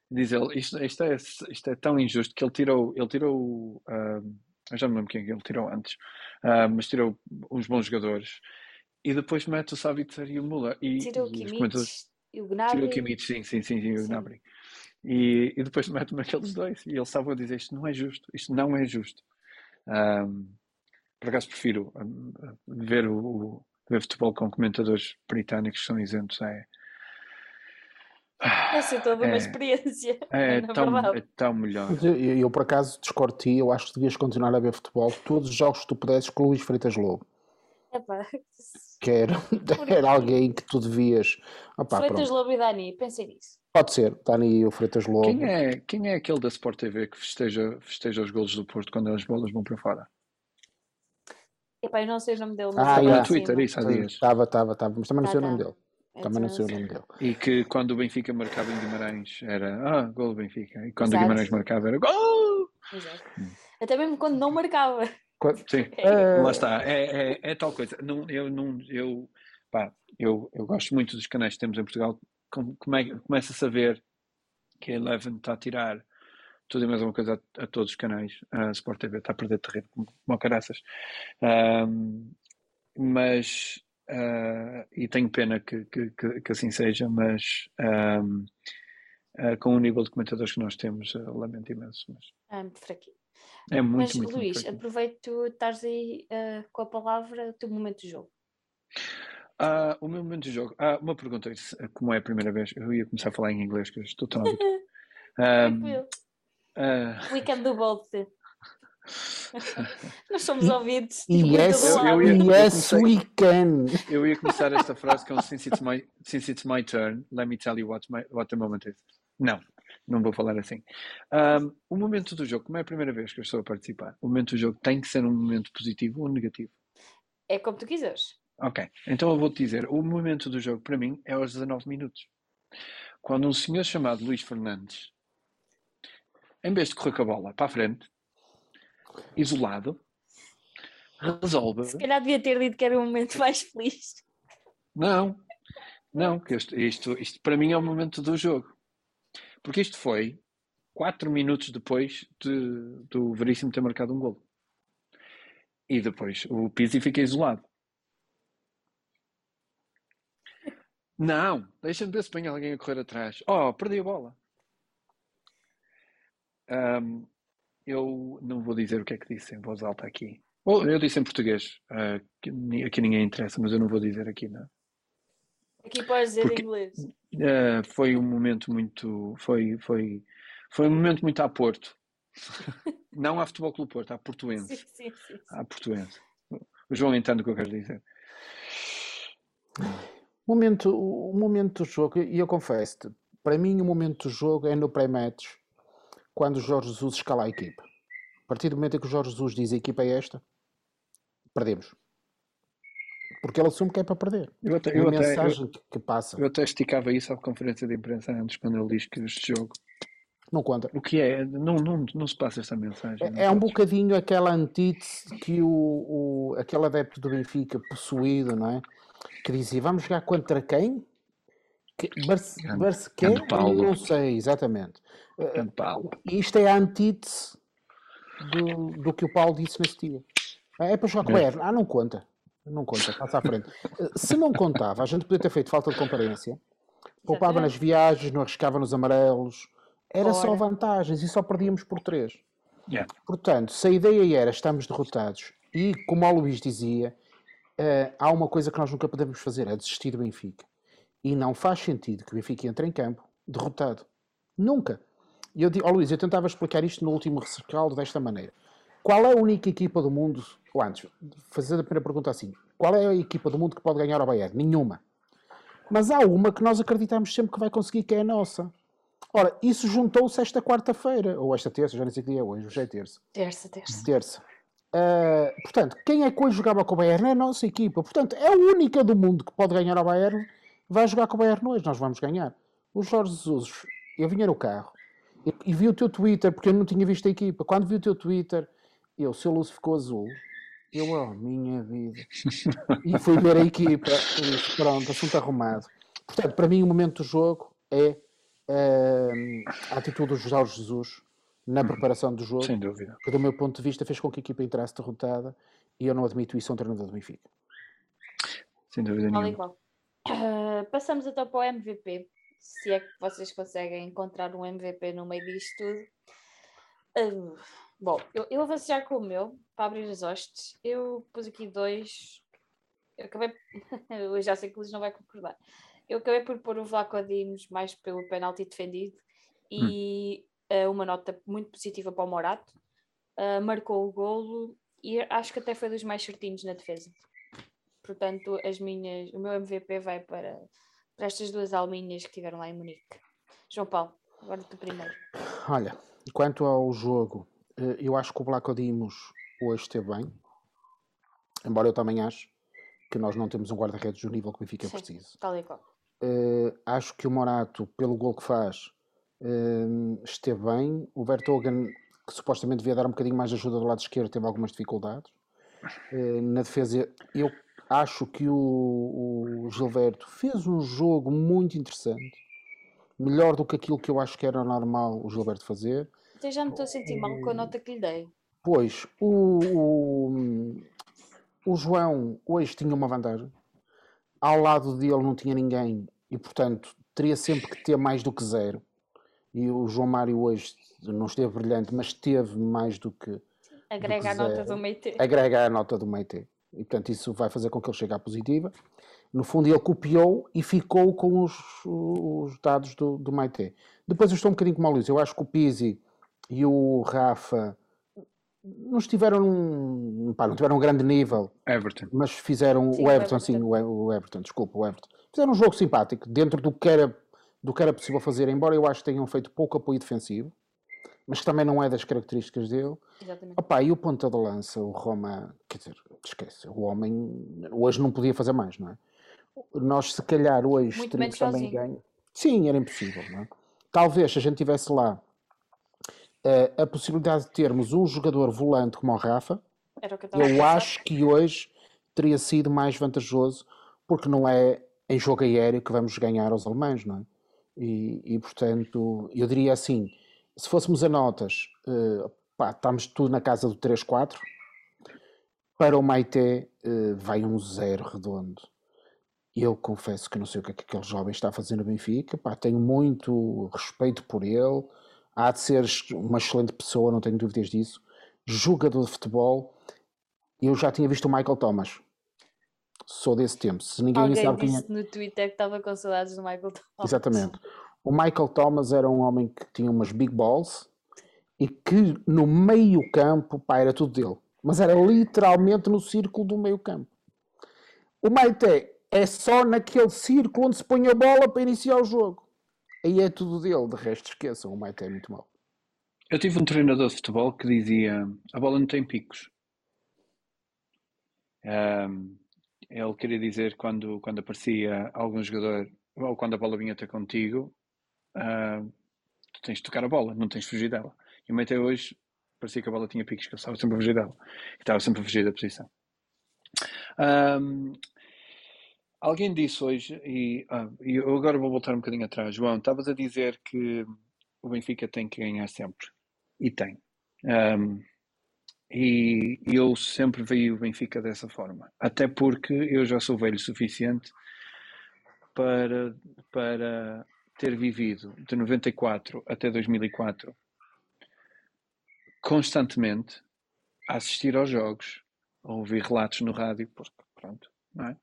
Diz ele, isto, isto, é, isto é tão injusto que ele tirou, ele tirou, ah, eu já não me lembro quem que ele tirou antes, ah, mas tirou uns bons jogadores e depois mete o Sabitzer e o Müller e, Tirou o Kimmich e o Tirou Gnabry. o Kimmich, sim, sim, sim, sim, o. Gnabry. E, e depois mete-me aqueles dois. E eles estavam a dizer: Isto não é justo, isto não é justo. Ahm, por acaso prefiro ahm, ver o, o- ver futebol com comentadores britânicos que são isentos. É, Vai ser toda uma É. experiência. é, na tão, é tão melhor. Eu, eu, por acaso discordo ti, eu acho que devias continuar a ver futebol todos os jogos que tu pudesses com o Luís Freitas Lobo. Epá, Que era, era alguém que tu devias. Opá, Freitas pronto. Lobo e Dani, pensem nisso. Pode ser, Dani e o Freitas Lobo. Quem é, quem é aquele da Sport TV que festeja, festeja os golos do Porto quando as bolas vão para fora? Epá, eu não sei o nome dele, mas Ah, lá no Twitter, isso há dias. Estava, estava, estava, mas também não Tá, sei o tá. nome dele. Eu Também não sei o nome dele. E que quando o Benfica marcava em Guimarães era ah, gol do Benfica. E quando o Exato. Guimarães marcava era gol! Exato. Até mesmo quando não marcava. Quando- Sim, Eh, lá está. É, é, é tal coisa. Não, eu, não, eu, pá, eu, eu gosto muito dos canais que temos em Portugal. Com- Come, começa a saber que a Eleven está a tirar tudo e mais uma coisa a, a todos os canais. A Sport TV está a perder terreno como, como caraças. Ahm, mas, ah, e tenho pena que, que, que, que assim seja, mas ahm, ah, com o nível de comentadores que nós temos, ah, lamento imenso. Mas Ah, muito fraquinho. é muito, Mas, muito, muito Luís, fraquinho. aproveito estás aí com a palavra, o teu momento de jogo. Ah, o meu momento de jogo. Ah, uma pergunta. Como é a primeira vez? Eu ia começar a falar em inglês, que eu estou tão. Ahm, Tranquilo. ah, Weekend do Bolt. Nós somos ouvidos. Yes, todo lado. eu ia- eu yes comecei- we can. eu ia começar esta frase com since it's my, since it's my turn, let me tell you what, my, what the moment is. Não, não vou falar assim. Ahm, o momento do jogo, como é a primeira vez que eu estou a participar, o momento do jogo tem que ser um momento positivo ou negativo? É como tu quiseres. Ok, então eu vou-te dizer, o momento do jogo para mim é aos 19 minutos. Quando um senhor chamado Luís Fernandes, em vez de correr com a bola para a frente, isolado, resolve. Se calhar devia ter dito que era o momento mais feliz. Não, não, que isto, isto, isto para mim é o momento do jogo. Porque isto foi 4 minutos depois de, do Veríssimo ter marcado um golo. E depois o Pizzi fica isolado. Não, deixa-me ver se põe alguém a correr atrás. Oh, perdi a bola. Ahm, eu não vou dizer o que é que disse em voz alta aqui. Ou eu disse em português, ah, que aqui ninguém interessa, mas eu não vou dizer aqui, não. Aqui podes dizer Porque- em inglês. Uh, foi um momento muito foi foi foi um momento muito a Porto não a Futebol Clube Porto a Portuense sim, sim. sim. a Portuense o João entende o que eu quero dizer O momento, o momento do jogo, e eu confesso-te, para mim o momento do jogo é no pré-match, quando o Jorge Jesus escala a equipa. A partir do momento em que o Jorge Jesus diz a equipa é esta, perdemos. Porque ele assume que é para perder. eu até, eu a até, eu, mensagem que- passa. eu até esticava isso à conferência de imprensa antes quando ele diz que este jogo Não conta. o que é não, não, não se passa esta mensagem É, é um bocadinho aquela antítese que o, o, aquele adepto do Benfica, possuído, não é? Que dizia, vamos jogar contra quem? Paulo. Não sei, exatamente. Eh, Grande Paulo. Isto é a antítese do, do que o Paulo disse nesse dia. Ah, É para jogar com o É. Bayern. Ah, não conta. Não conta, passa à frente. Eh, Se não contava, a gente podia ter feito falta de comparência. Poupava nas viagens, não arriscava nos amarelos. Era só Ora. vantagens e só perdíamos por três. Yeah. Portanto, se a ideia era estamos derrotados e, como o Luís dizia, eh, há uma coisa que nós nunca podemos fazer, é desistir do Benfica. E não faz sentido que o Benfica entre em campo derrotado. Nunca. E eu digo, ó Luís, eu tentava explicar isto no último rescaldo desta maneira. Qual é a única equipa do mundo, ou antes, fazer a primeira pergunta assim, qual é a equipa do mundo que pode ganhar ao Bayern? Nenhuma. Mas há uma que nós acreditamos sempre que vai conseguir, que é a nossa. Ora, isso juntou-se esta quarta-feira, ou esta terça, já nem sei que dia é hoje, hoje é terça Terça, terça. terça. Ah, portanto, quem é que hoje jogava com o Bayern é a nossa equipa. Portanto, é a única do mundo que pode ganhar ao Bayern. Vai jogar com o Bayern hoje, nós vamos ganhar. O Jorge Jesus, eu vinha no carro e, e vi o teu Twitter, porque eu não tinha visto a equipa. Quando vi o teu Twitter, eu, seu luz ficou azul. Eu, oh, minha vida. E fui ver a equipa. e disse, pronto, assunto arrumado. Portanto, para mim, o momento do jogo é ah, a atitude do Jorge Jesus na preparação do jogo sem dúvida que do meu ponto de vista fez com que a equipa entrasse derrotada e eu não admito isso a um treinador do Benfica. sem dúvida nenhuma Ah, passamos então para o MVP. Se é que vocês conseguem encontrar um MVP no meio disto tudo. Ah, bom, eu, eu avanço já com o meu para abrir as hostes. Eu pus aqui dois. Eu acabei. eu já sei que o Luís não vai concordar. Eu acabei por pôr o Vlaco Dimos mais pelo penalti defendido e ah, uma nota muito positiva para o Morato. Marcou o golo e acho que até foi dos mais certinhos na defesa. Portanto, as minhas, o meu MVP vai para, para estas duas alminhas que estiveram lá em Munique. João Paulo, agora tu primeiro. Olha, quanto ao jogo, eh, eu acho que o Blaco Dimos hoje esteve bem, embora eu também acho que nós não temos um guarda-redes do nível que o Benfica Sim. precisa. Tal e qual. Uh, acho que o Morato, pelo gol que faz, uh, esteve bem. O Vertogen, que supostamente devia dar um bocadinho mais de ajuda do lado esquerdo, teve algumas dificuldades. Uh, na defesa, eu acho que o, o, Gilberto fez um jogo muito interessante. Melhor do que aquilo que eu acho que era normal o Gilberto fazer. Até já me estou a sentir mal com a nota que lhe dei. Pois, o, o, o João hoje tinha uma vantagem. Ao lado dele não tinha ninguém e, portanto, teria sempre que ter mais do que zero. E o João Mário hoje não esteve brilhante, mas teve mais do que. Agrega do que a nota do Meite. Agrega a nota do Meite. E, portanto, isso vai fazer com que ele chegue à positiva. No fundo, ele copiou e ficou com os, os dados do, do Maite. Depois, eu estou um bocadinho com o Luís. Eu acho que o Pizzi e o Rafa não estiveram num, pá, não tiveram um grande nível. Everton. Mas fizeram sim, o Everton, sim, o Everton, desculpa, o Everton. Fizeram um jogo simpático, dentro do que era, do que era possível fazer, embora eu acho que tenham feito pouco apoio defensivo, mas que também não é das características dele. Exatamente. Opa, e o ponta de lança, o Roma, quer dizer, esquece, o homem hoje não podia fazer mais, não é? Nós se calhar hoje Muito teríamos também ganho. Sim, era impossível, não é? Talvez se a gente tivesse lá uh, a possibilidade de termos um jogador volante como o Rafa, o eu acho que hoje teria sido mais vantajoso, porque não é em jogo aéreo que vamos ganhar aos alemães, não é? E, e portanto, eu diria assim: se fôssemos a notas, uh, pá, estamos tudo na casa do 3-4. Para o Maite, uh, vai um zero redondo. Eu confesso que não sei o que é que aquele jovem está a fazer no Benfica. Pá, tenho muito respeito por ele há de ser uma excelente pessoa, não tenho dúvidas disso. Jogador de futebol, eu já tinha visto o Michael Thomas. Sou desse tempo. Se ninguém Alguém sabe disse tinha... no Twitter que estava com saudades do Michael Thomas. Exatamente. O Michael Thomas era um homem que tinha umas big balls e que no meio campo, pá, era tudo dele. Mas era literalmente no círculo do meio campo. O Maite é só naquele círculo onde se põe a bola para iniciar o jogo aí é tudo dele, de resto esqueçam, o Maite é muito mau. Eu tive um treinador de futebol que dizia a bola não tem picos. Um, ele queria dizer quando, quando aparecia algum jogador ou quando a bola vinha até contigo, uh, tu tens de tocar a bola, não tens de fugir dela. E o Maite hoje parecia que a bola tinha picos, que ele estava sempre a fugir dela. Que estava sempre a fugir da posição. Um, Alguém disse hoje, e, ah, e eu agora vou voltar um bocadinho atrás, João, estavas a dizer que o Benfica tem que ganhar sempre. E tem. Um, e eu sempre vi o Benfica dessa forma. Até porque eu já sou velho o suficiente para, para ter vivido de 94 até 2004 constantemente a assistir aos jogos, a ouvir relatos no rádio, porque pronto, não é?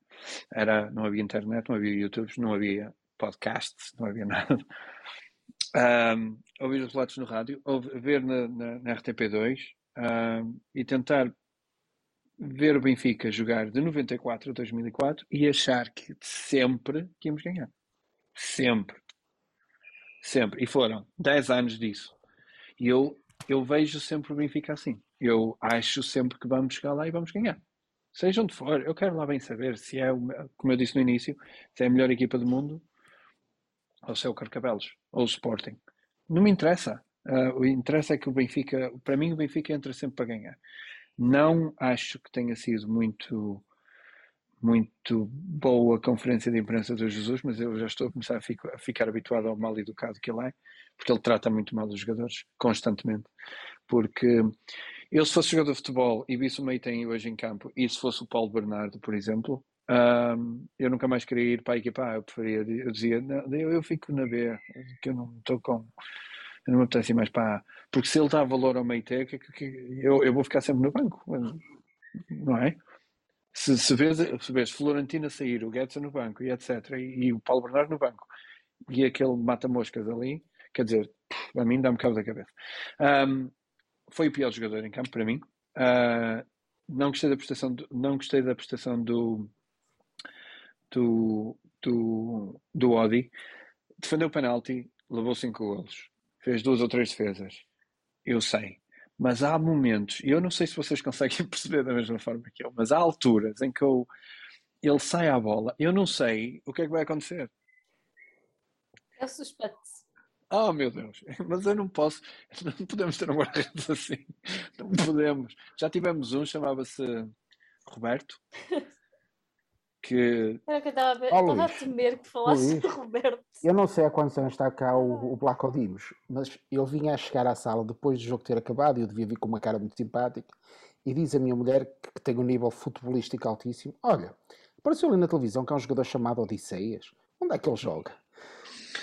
Era, não havia internet, não havia YouTube, não havia podcasts, não havia nada. Um, ouvir os relatos no rádio, ver na, na, na RTP2 um, e tentar ver o Benfica jogar de 94 a 2004 e achar que sempre que íamos ganhar. Sempre. Sempre. E foram 10 anos disso. E eu, eu vejo sempre o Benfica assim. Eu acho sempre que vamos chegar lá e vamos ganhar seja onde for, eu quero lá bem saber se é, como eu disse no início, se é a melhor equipa do mundo, ou se é o Carcabelos, ou o Sporting. Não me interessa. Uh, o interessa é que o Benfica, para mim, o Benfica entra sempre para ganhar. Não acho que tenha sido muito muito boa conferência de imprensa do Jesus, mas eu já estou a começar a, fico, a ficar habituado ao mal educado que ele é, porque ele trata muito mal os jogadores, constantemente. Porque eu, se fosse jogador de futebol e visse o Meitem hoje em campo, e se fosse o Paulo Bernardo, por exemplo, um, eu nunca mais queria ir para a equipa A. Eu preferia, eu dizia, não, eu, eu fico na B, que eu não estou com. Eu não me apetece mais para A. Porque se ele dá valor ao que, que, eu, eu vou ficar sempre no banco, não é? Se, se, vês, se vês Florentina sair, o Guedes no banco e etc., e, e, o Paulo Bernardo no banco, e aquele mata-moscas ali, quer dizer, a mim dá-me cabo da cabeça. Um, foi o pior jogador em campo para mim. Uh, não gostei da prestação do, não gostei da prestação do do do, do Odi. Defendeu o penalti, levou cinco golos, fez duas ou três defesas. Eu sei. Mas há momentos, e eu não sei se vocês conseguem perceber da mesma forma que eu, mas há alturas em que eu, ele sai à bola, eu não sei o que é que vai acontecer. O suspeito. Oh meu Deus, mas eu não posso, não podemos ter um guarda-redes assim, não podemos. Já tivemos um, chamava-se Roberto, que Era o que eu estava a, ver- estava a temer que falasse Luís. de Roberto. Eu não sei há quantos anos está cá o, o Black Odimos, mas eu vinha a chegar à sala depois do jogo ter acabado e eu devia vir com uma cara muito simpática e diz a minha mulher que, que tem um nível futebolístico altíssimo, olha, apareceu ali na televisão que há um jogador chamado Odisseias, onde é que ele joga?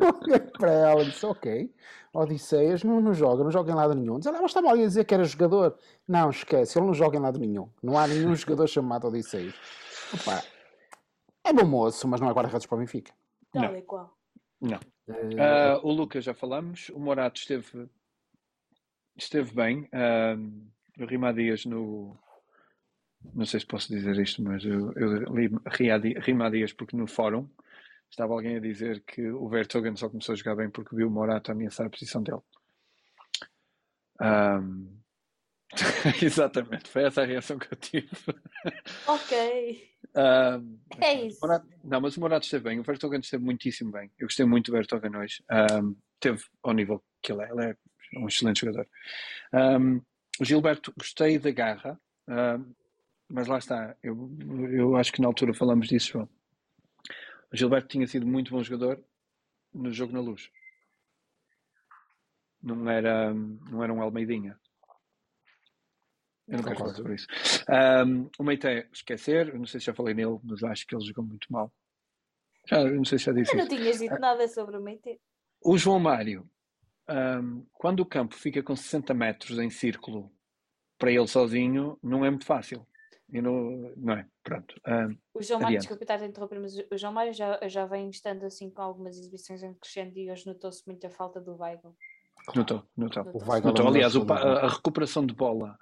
Eu olhei para ela e disse, ok, Odisseias não, não joga, não joga em lado nenhum. Diz ela, mas estava ali a dizer que era jogador. Não, esquece, ele não joga em lado nenhum. Não há nenhum jogador chamado Odisseias. Opa, é bom moço, mas não é guarda-redes para o Benfica. Não. Tal e qual. não. Ah, o Lucas já falamos, o Morato esteve, esteve bem. Ah, o Rima Dias no. Não sei se posso dizer isto, mas eu, eu li Rima Dias porque no fórum estava alguém a dizer que o Vertogen só começou a jogar bem porque viu o Morato ameaçar a posição dele. Ah, exatamente, foi essa a reação que eu tive. Ok. Ah, É isso. Morato- não, mas o Morato esteve bem. O Vertogen esteve muitíssimo bem. Eu gostei muito do Vertogen hoje. Um, teve ao nível que ele é. Ele é um excelente jogador. Um, o Gilberto, gostei da garra. um, mas lá está. Eu, eu acho que na altura falamos disso, João. O Gilberto tinha sido muito bom jogador no jogo na luz. Não era, não era um Almeidinha. Eu não quero falar sobre isso. Um, o Meite, esquecer, eu não sei se já falei nele, mas acho que ele jogou muito mal. Já, eu não sei se já disse Eu não isso. tinhas dito nada sobre o Meite. O João Mário, um, quando o campo fica com 60 metros em círculo para ele sozinho, não é muito fácil. Eu não, não é? Pronto. Um, O João Mário, desculpa estar a interromper, mas o João Mário já, já vem estando assim com algumas exibições em crescendo e hoje notou-se muito a falta do Weigl. notou, notou. Notou. O Weigl Notou. é Aliás, o a recuperação de bola,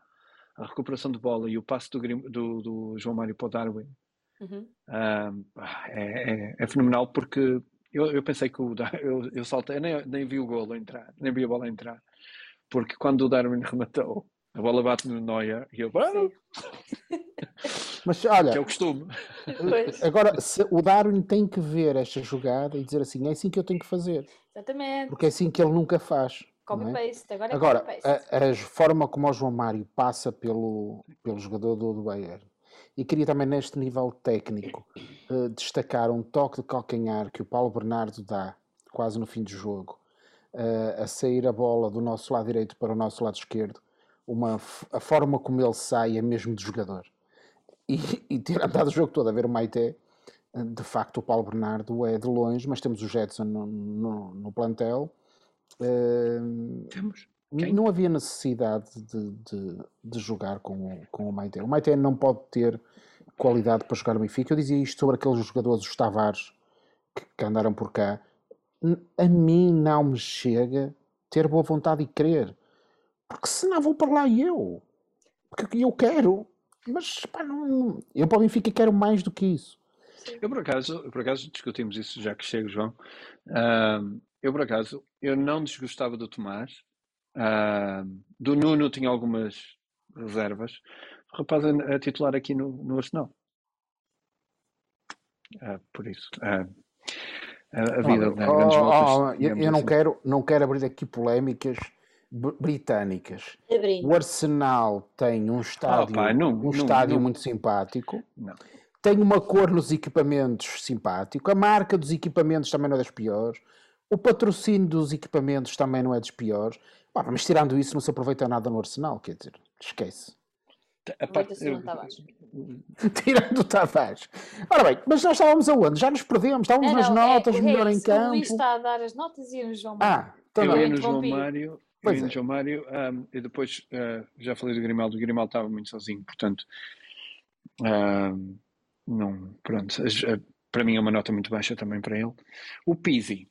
a recuperação de bola e o passo do, do, do João Mário para o Darwin Uhum. Um, é, é- é fenomenal porque eu, eu pensei que o Dar- eu, eu saltei, nem, nem vi o golo entrar, nem vi a bola entrar, porque quando o Darwin rematou, a bola bate no Neuer e eu, ah. Mas olha, que é o costume. Pois, agora se- o Darwin tem que ver esta jogada e dizer assim: é assim que eu tenho que fazer, exatamente. porque é assim que ele nunca faz. Não é? Copy-paste. Agora é Agora, copy-paste. a, a forma como o João Mário passa pelo, pelo jogador do, do Bayern, e queria também neste nível técnico eh, destacar um toque de calcanhar que o Paulo Bernardo dá quase no fim do jogo, eh, a sair a bola do nosso lado direito para o nosso lado esquerdo, uma, a forma como ele sai é mesmo de jogador. E, e ter andado o jogo todo a ver o Maite, eh, de facto o Paulo Bernardo é de longe, mas temos o Jetson no, no, no plantel. Temos. Quem? não havia necessidade de, de, de jogar com, o- com o Maite. O Maite não pode ter qualidade para jogar no Benfica. Eu dizia isto sobre aqueles jogadores, os Tavares, que, que andaram por cá. A mim não me chega ter boa vontade e querer. Porque senão vou para lá eu. Porque eu quero. Mas pá, não, eu para o Benfica quero mais do que isso. Eu por acaso, por acaso discutimos isso já que chego, João. Um, eu por acaso, eu não desgostava do Tomás. Um, do Nuno tinha algumas reservas. O rapaz é, é titular aqui no, no Arsenal. Ah, por isso. ah, a, a vida dá grandes oh, voltas. oh, eu, eu não assim. quero, não quero abrir aqui polémicas br- britânicas. Abrindo. O Arsenal tem um estádio, pá, não, um não, estádio não. muito simpático. Não. Tem uma cor nos equipamentos simpático. A marca dos equipamentos também não é das piores. O patrocínio dos equipamentos também não é dos piores. Pá, mas tirando isso, não se aproveita nada no Arsenal, quer dizer, esquece. A parte- tirando o Tavares. Ora bem, mas nós estávamos aonde? Já nos perdemos, estávamos Não, nas não, é- notas, é melhor em isso. O Luís campo. está a dar as notas e o João Mário. Ah, então Eu não. ia no João. Mário, eu ia no é. João Mário um, e depois uh, já falei do Grimaldo. O Grimaldo estava muito sozinho, portanto, um, não, pronto, as- uh, para mim é uma nota muito baixa também para ele. O Pizzi,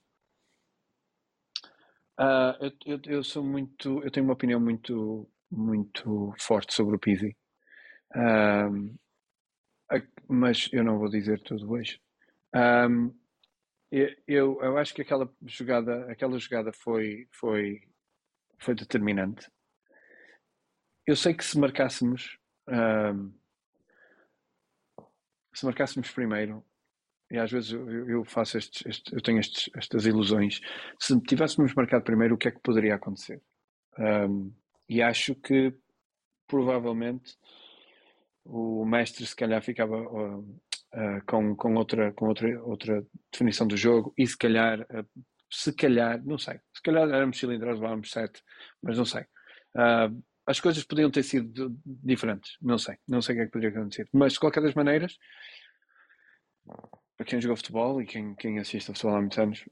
uh, eu, eu, eu sou muito, eu tenho uma opinião muito, muito forte sobre o Pizzi, Um, mas eu não vou dizer tudo hoje. Um, eu, eu, acho que aquela jogada, aquela jogada foi, foi, foi determinante. Eu sei que se marcássemos, ahm, se marcássemos primeiro, e às vezes eu, eu faço estes, eu tenho estes, estas ilusões. Se tivéssemos marcado primeiro, o que é que poderia acontecer? Um, e acho que provavelmente o mestre se calhar ficava uh, uh, com, com, outra, com outra, outra definição do jogo e se calhar, uh, se calhar, não sei, se calhar éramos cilindros, vamos sete, mas não sei. as coisas podiam ter sido diferentes, não sei, não sei o que é que poderia acontecer. Mas de qualquer das maneiras, para quem jogou futebol e quem, quem assiste a futebol há muitos anos,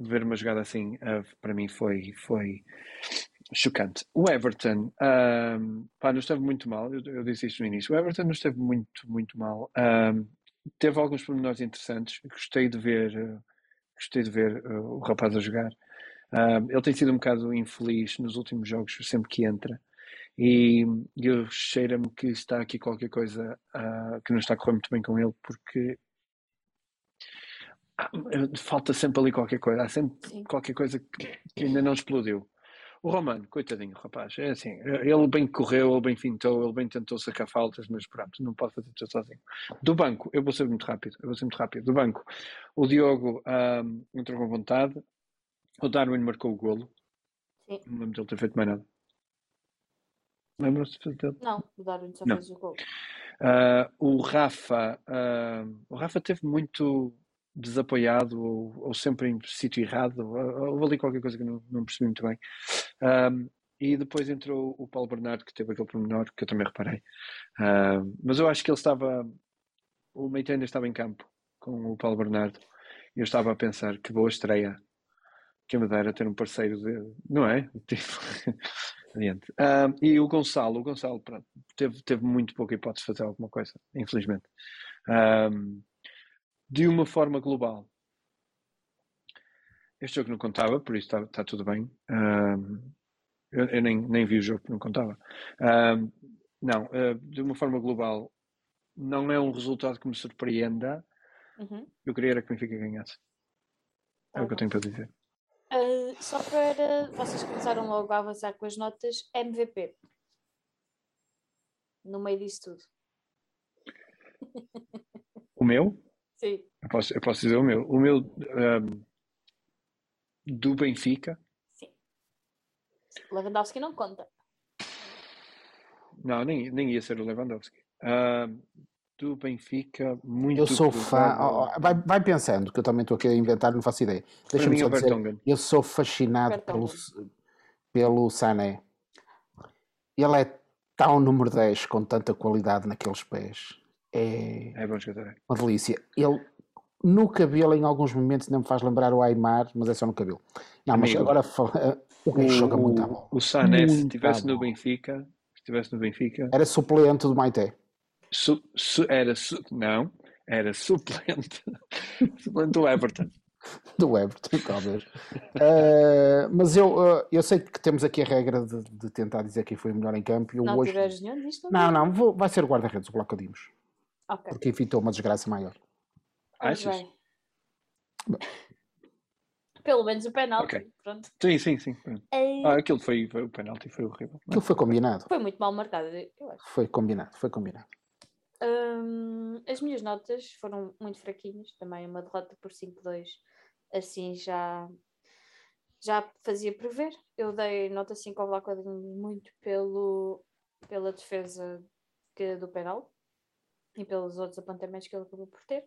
ver uma jogada assim para mim foi, foi chocante. O Everton, um, pá, não esteve muito mal, eu, eu, disse isto no início. O Everton não esteve muito, muito mal. Um, teve alguns pormenores interessantes. Gostei de ver, uh, gostei de ver uh, o rapaz a jogar. Um, ele tem sido um bocado infeliz nos últimos jogos, sempre que entra. E eu cheira-me que está aqui qualquer coisa uh, que não está a correr muito bem com ele, porque falta sempre ali qualquer coisa. Há sempre Sim. qualquer coisa que, que ainda não explodiu. O Romano, coitadinho, rapaz, é assim, ele bem correu, ele bem fintou, ele bem tentou sacar faltas, mas pronto, não pode fazer tudo sozinho. Do banco, eu vou ser muito rápido, eu vou ser muito rápido. Do banco, o Diogo um, entrou com vontade, o Darwin marcou o golo. Sim. Não lembro dele ter feito mais nada. Lembram-se dele? Não, o Darwin só não. fez o golo. Uh, o Rafa, uh, o Rafa teve muito desapoiado ou, ou sempre em sítio errado. Houve ali qualquer coisa que não, não percebi muito bem. Um, e depois entrou o Paulo Bernardo, que teve aquele pormenor que eu também reparei. Mas eu acho que ele estava. O Meite ainda estava em campo com o Paulo Bernardo. E eu estava a pensar que boa estreia que me dera ter um parceiro de. Não é? Tipo, adiante. E o Gonçalo, o Gonçalo pronto, teve, teve muito pouca hipótese de fazer alguma coisa, infelizmente. De uma forma global. Este jogo não contava, por isso está, está tudo bem. Um, eu, eu nem, nem, vi o jogo, não contava. Um, não, uh, de uma forma global, não é um resultado que me surpreenda. Uhum. Eu queria era que o Benfica ganhasse. É o que eu tenho para dizer. Uh, só para vocês começaram logo a avançar com as notas, MVP. No meio disso tudo. O meu? Sim. Eu posso, eu posso dizer o meu. O meu um, do Benfica. Sim. Lewandowski não conta. Não, nem, nem ia ser o Lewandowski. Um, do Benfica, muito Eu sou fã. Oh, vai, vai pensando, que eu também estou aqui a inventar, não faço ideia. Deixa-me só dizer, eu sou fascinado pelo, pelo Sané. Ele é tão número 10 com tanta qualidade naqueles pés é, é bom jogador. É. uma delícia. Ele no cabelo, em alguns momentos, não me faz lembrar o Aymar, mas é só no cabelo. Não, mas agora o que joga muito a bola. O Sané, se estivesse no Benfica, se estivesse no Benfica, era suplente do Maité. Su, su, era su, não, era suplente, suplente do Everton. Do Everton, talvez. uh, mas eu, uh, eu sei que temos aqui a regra de, de, tentar dizer quem foi o melhor em campo. Eu não hoje... tiveres nenhum disto? Não, não, vou, vai ser o guarda-redes, o Bloco Dimos. Okay. Porque evitou uma desgraça maior. Achas? Pelo menos o penalti. Okay. Pronto. Sim, sim, sim. É... Ah, aquilo foi, foi o penalti, foi horrível. Aquilo foi combinado. Foi muito mal marcado, eu acho. Foi combinado, foi combinado. Hum, as minhas notas foram muito fraquinhas, também uma derrota por 5-2, assim já já fazia prever. Eu dei nota 5 ao Vlaco muito pelo, pela defesa que, do penal e pelos outros apontamentos que ele acabou por ter.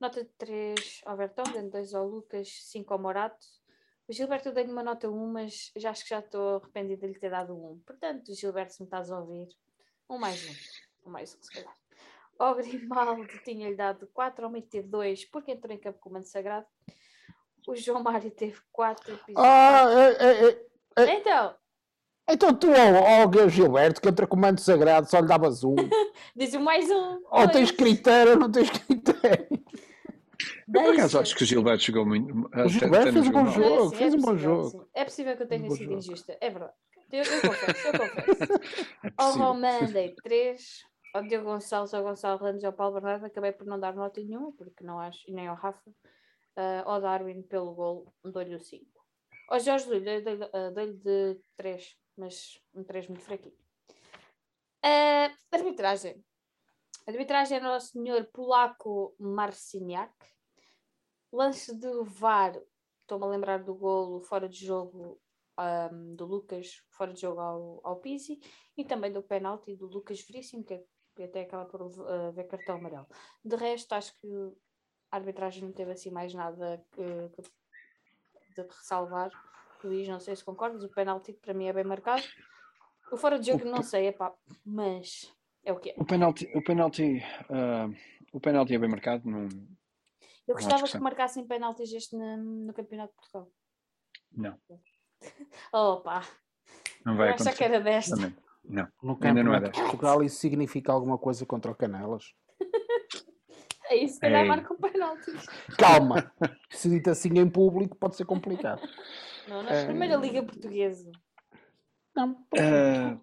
Nota 3 ao Vertonghen, 2 ao Lucas, 5 ao Morato. O Gilberto eu dei uma nota 1, mas já acho que já estou arrependida de lhe ter dado 1. Portanto, Gilberto, se me estás a ouvir, um mais um. Um mais um, se calhar. Ao Grimaldo tinha-lhe dado 4, ao teve 2, porque entrou em campo com o Mano Sagrado. O João Mário teve 4 episódios. Ah, é, é, é, então, então tu ao, ao Gilberto, que entra com manto sagrado, só lhe davas um. Diz o mais um. Ou tens critério ou não tens critério. Eu, por acaso acho que o Gilberto chegou muito. O Gilberto fez um bom jogo. Sim, fez é um bom jogo. Sim. É possível que eu tenha um sido injusta. É verdade. Eu, eu confesso, eu confesso. É ao Roman dei 3. Ao Diogo Gonçalves, ao Gonçalo Randes e ao Paulo Bernardo acabei por não dar nota nenhuma, porque não acho, e nem ao Rafa. Uh, ao Darwin pelo gol, dou-lhe o 5. Ao Jorge Lulho, dei-lhe de 3 mas um 3 muito fraquinho. Uh, arbitragem. Arbitragem era o senhor polaco Marciniak. Lance de VAR, estou-me a lembrar do golo fora de jogo um, do Lucas, fora de jogo ao, ao Pizzi, e também do penalti do Lucas Veríssimo, que, é, até acaba por uh, ver cartão amarelo. De resto, acho que a arbitragem não teve assim mais nada que, que de ressalvar. Luís, não sei se concordas, o penalti para mim é bem marcado. O fora de jogo, o, não sei, epá, mas é o que é. O penalti, o penalti, uh, o penalti é bem marcado. Não, Eu gostava que, que marcassem penaltis este no, no Campeonato de Portugal. Não. Opa! Não vai Eu acho que era desta. Não, No ainda não é de. Portugal isso significa alguma coisa contra o Canelas? É isso, se calhar Ei. marcam penaltis. Calma! Se dito assim em público pode ser complicado. Não, na É. primeira Liga Portuguesa. Não, Ah,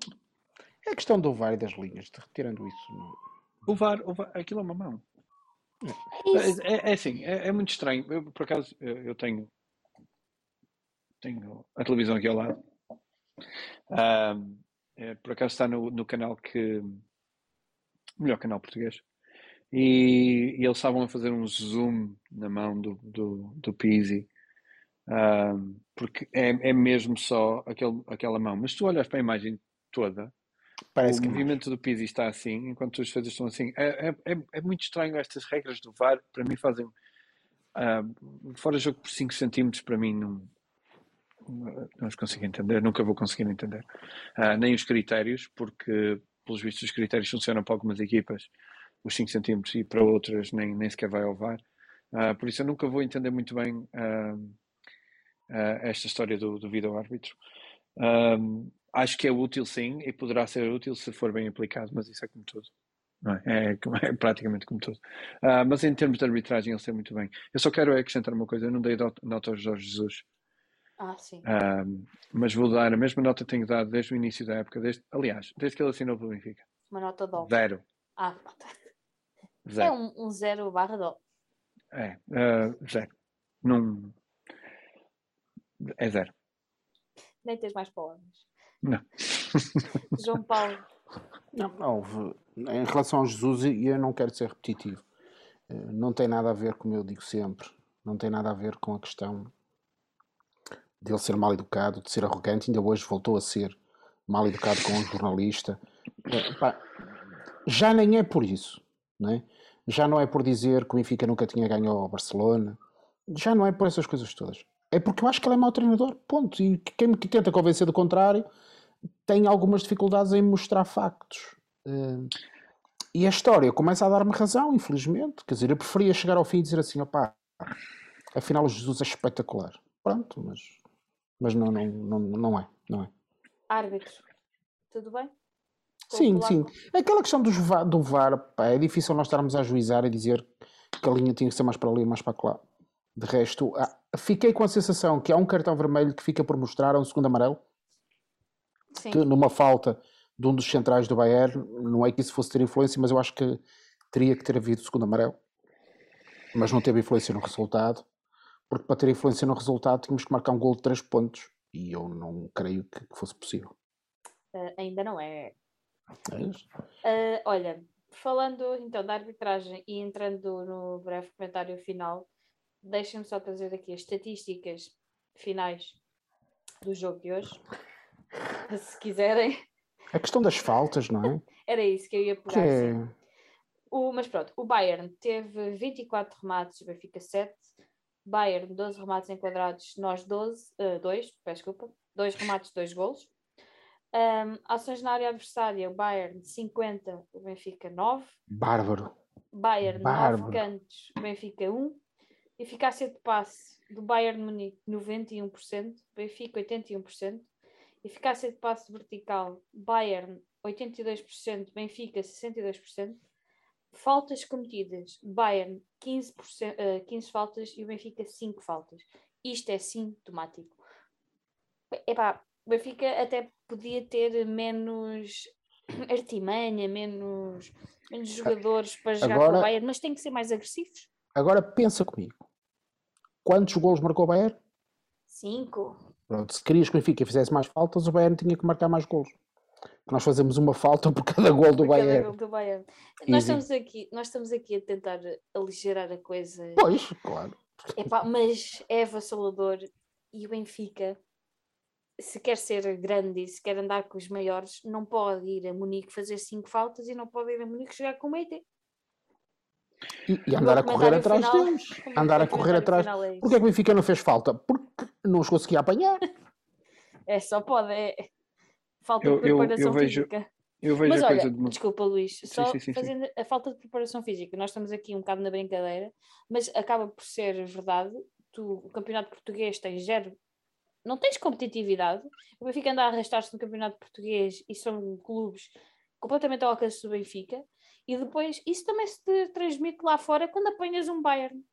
é questão do VAR e das linhas, de- retirando isso. Não. o, VAR, o VAR, aquilo é uma mão. É. É, é, é assim, é, é muito estranho. Eu, por acaso, eu, eu tenho, tenho a televisão aqui ao lado. Ahm, é, por acaso está no, no canal que. Melhor canal português. E, e eles estavam a fazer um zoom na mão do, do, do Pizzi. Porque é, é mesmo só aquele, aquela mão. Mas se tu olhas para a imagem toda, Parece o é movimento do Pizzi está assim, enquanto as defesas estão assim. É, é, é, é muito estranho estas regras do VAR, para mim fazem ah, fora jogo por 5 centímetros, para mim não, não os consigo entender, nunca vou conseguir entender. Ah, nem os critérios, porque pelos vistos os critérios funcionam para algumas equipas, os 5 centímetros, e para outras nem, nem sequer vai ao VAR. Ah, por isso eu nunca vou entender muito bem ah, esta história do, do vídeo-árbitro. Um, acho que é útil sim e poderá ser útil se for bem aplicado, mas isso é como tudo. é? É, é praticamente como tudo. Ah, mas em termos de arbitragem, ele sei muito bem. Eu só quero acrescentar uma coisa: eu não dei nota ao Jorge Jesus, Ah, sim. ah, mas vou dar a mesma nota que tenho dado desde o início da época. Desde, aliás, desde que ele assinou pelo Benfica: Uma nota dó. zero. Ah, pronto. É Zero. um, um zero barra dó. É, ah, zero. Não. É zero. Nem tens mais palavras. Não. João Paulo. Não, houve. Em relação ao Jesus, e eu não quero ser repetitivo, eh, não tem nada a ver, como eu digo sempre, não tem nada a ver com a questão de ele ser mal educado, de ser arrogante. Ainda hoje voltou a ser mal educado com um jornalista. Eh, já nem é por isso, não é? já não é por dizer que o Benfica nunca tinha ganho ao Barcelona, já não é por essas coisas todas. É porque eu acho que ele é mau treinador, ponto. E quem me tenta convencer do contrário tem algumas dificuldades em mostrar factos. Eh, e a história começa a dar-me razão, infelizmente. Quer dizer, eu preferia chegar ao fim e dizer assim: opá, afinal o Jesus é espetacular. Pronto, mas, mas não, não, não, não é. Não é. Árbitro. Tudo bem? O Sim, sim. Aquela questão dos va- do VAR, pá, é difícil nós estarmos a ajuizar e dizer que a linha tinha que ser mais para ali, mais para lá. De resto, ah, fiquei com a sensação que há um cartão vermelho que fica por mostrar, há um segundo amarelo, Sim. que numa falta de um dos centrais do Bayern, não é que isso fosse ter influência, mas eu acho que teria que ter havido segundo amarelo. Mas não teve influência no resultado, porque para ter influência no resultado tínhamos que marcar um gol de 3 pontos, e eu não creio que fosse possível. Ah, ainda não é. É? Ah, olha, falando então da arbitragem e entrando no breve comentário final, deixem-me só trazer aqui as estatísticas finais do jogo de hoje. Se quiserem, A questão das faltas, não é? era isso que eu ia Que pegar. é... sim. O, mas pronto, o Bayern teve 24 remates, o Benfica 7. Bayern, 12 remates enquadrados, nós 12, 2, peço desculpa, 2 remates, 2 golos. Ahm, ações na área adversária, o Bayern 50, o Benfica 9. Bárbaro. Bayern 9 Bárbaro. cantos, o Benfica 1. Eficácia de passe do Bayern Munique 91%, Benfica 81%. Eficácia de passe vertical, Bayern 82%, Benfica 62%. Faltas cometidas, Bayern 15%, eh, 15 faltas e o Benfica 5 faltas. Isto é sintomático. Epá, o Benfica até podia ter menos artimanha, menos, menos jogadores para jogar com agora- o Bayern, mas tem que ser mais agressivos. Agora pensa comigo. Quantos golos marcou o Bayern? 5. Pronto, se querias que o Benfica fizesse mais faltas, o Bayern tinha que marcar mais golos. nós fazemos uma falta por cada gol do por cada Bayern. gol do Bayern. Nós estamos, aqui, nós estamos aqui a tentar aligerar a coisa. Pois, claro. Epá, mas é avassalador e o Benfica, se quer ser grande e se quer andar com os maiores, não pode ir a Munique fazer cinco faltas e não pode ir a Munique jogar com o Meite. E, e andar a correr atrás deles. Andar a correr atrás. É, Porquê é que o Benfica não fez falta? Porque não os conseguia apanhar. é só pode, é falta Eu- de eu- eu preparação vejo- física. Eu vejo Mas a olha, coisa de. desculpa Luís, só sim, sim, sim. fazendo a falta de preparação física, nós estamos aqui um bocado na brincadeira, mas acaba por ser verdade, tu, o campeonato português tem zero, não tens competitividade, o Benfica anda a arrastar-se no campeonato português e são clubes completamente ao alcance do Benfica, e depois isso também se te transmite lá fora quando apanhas um Bayern.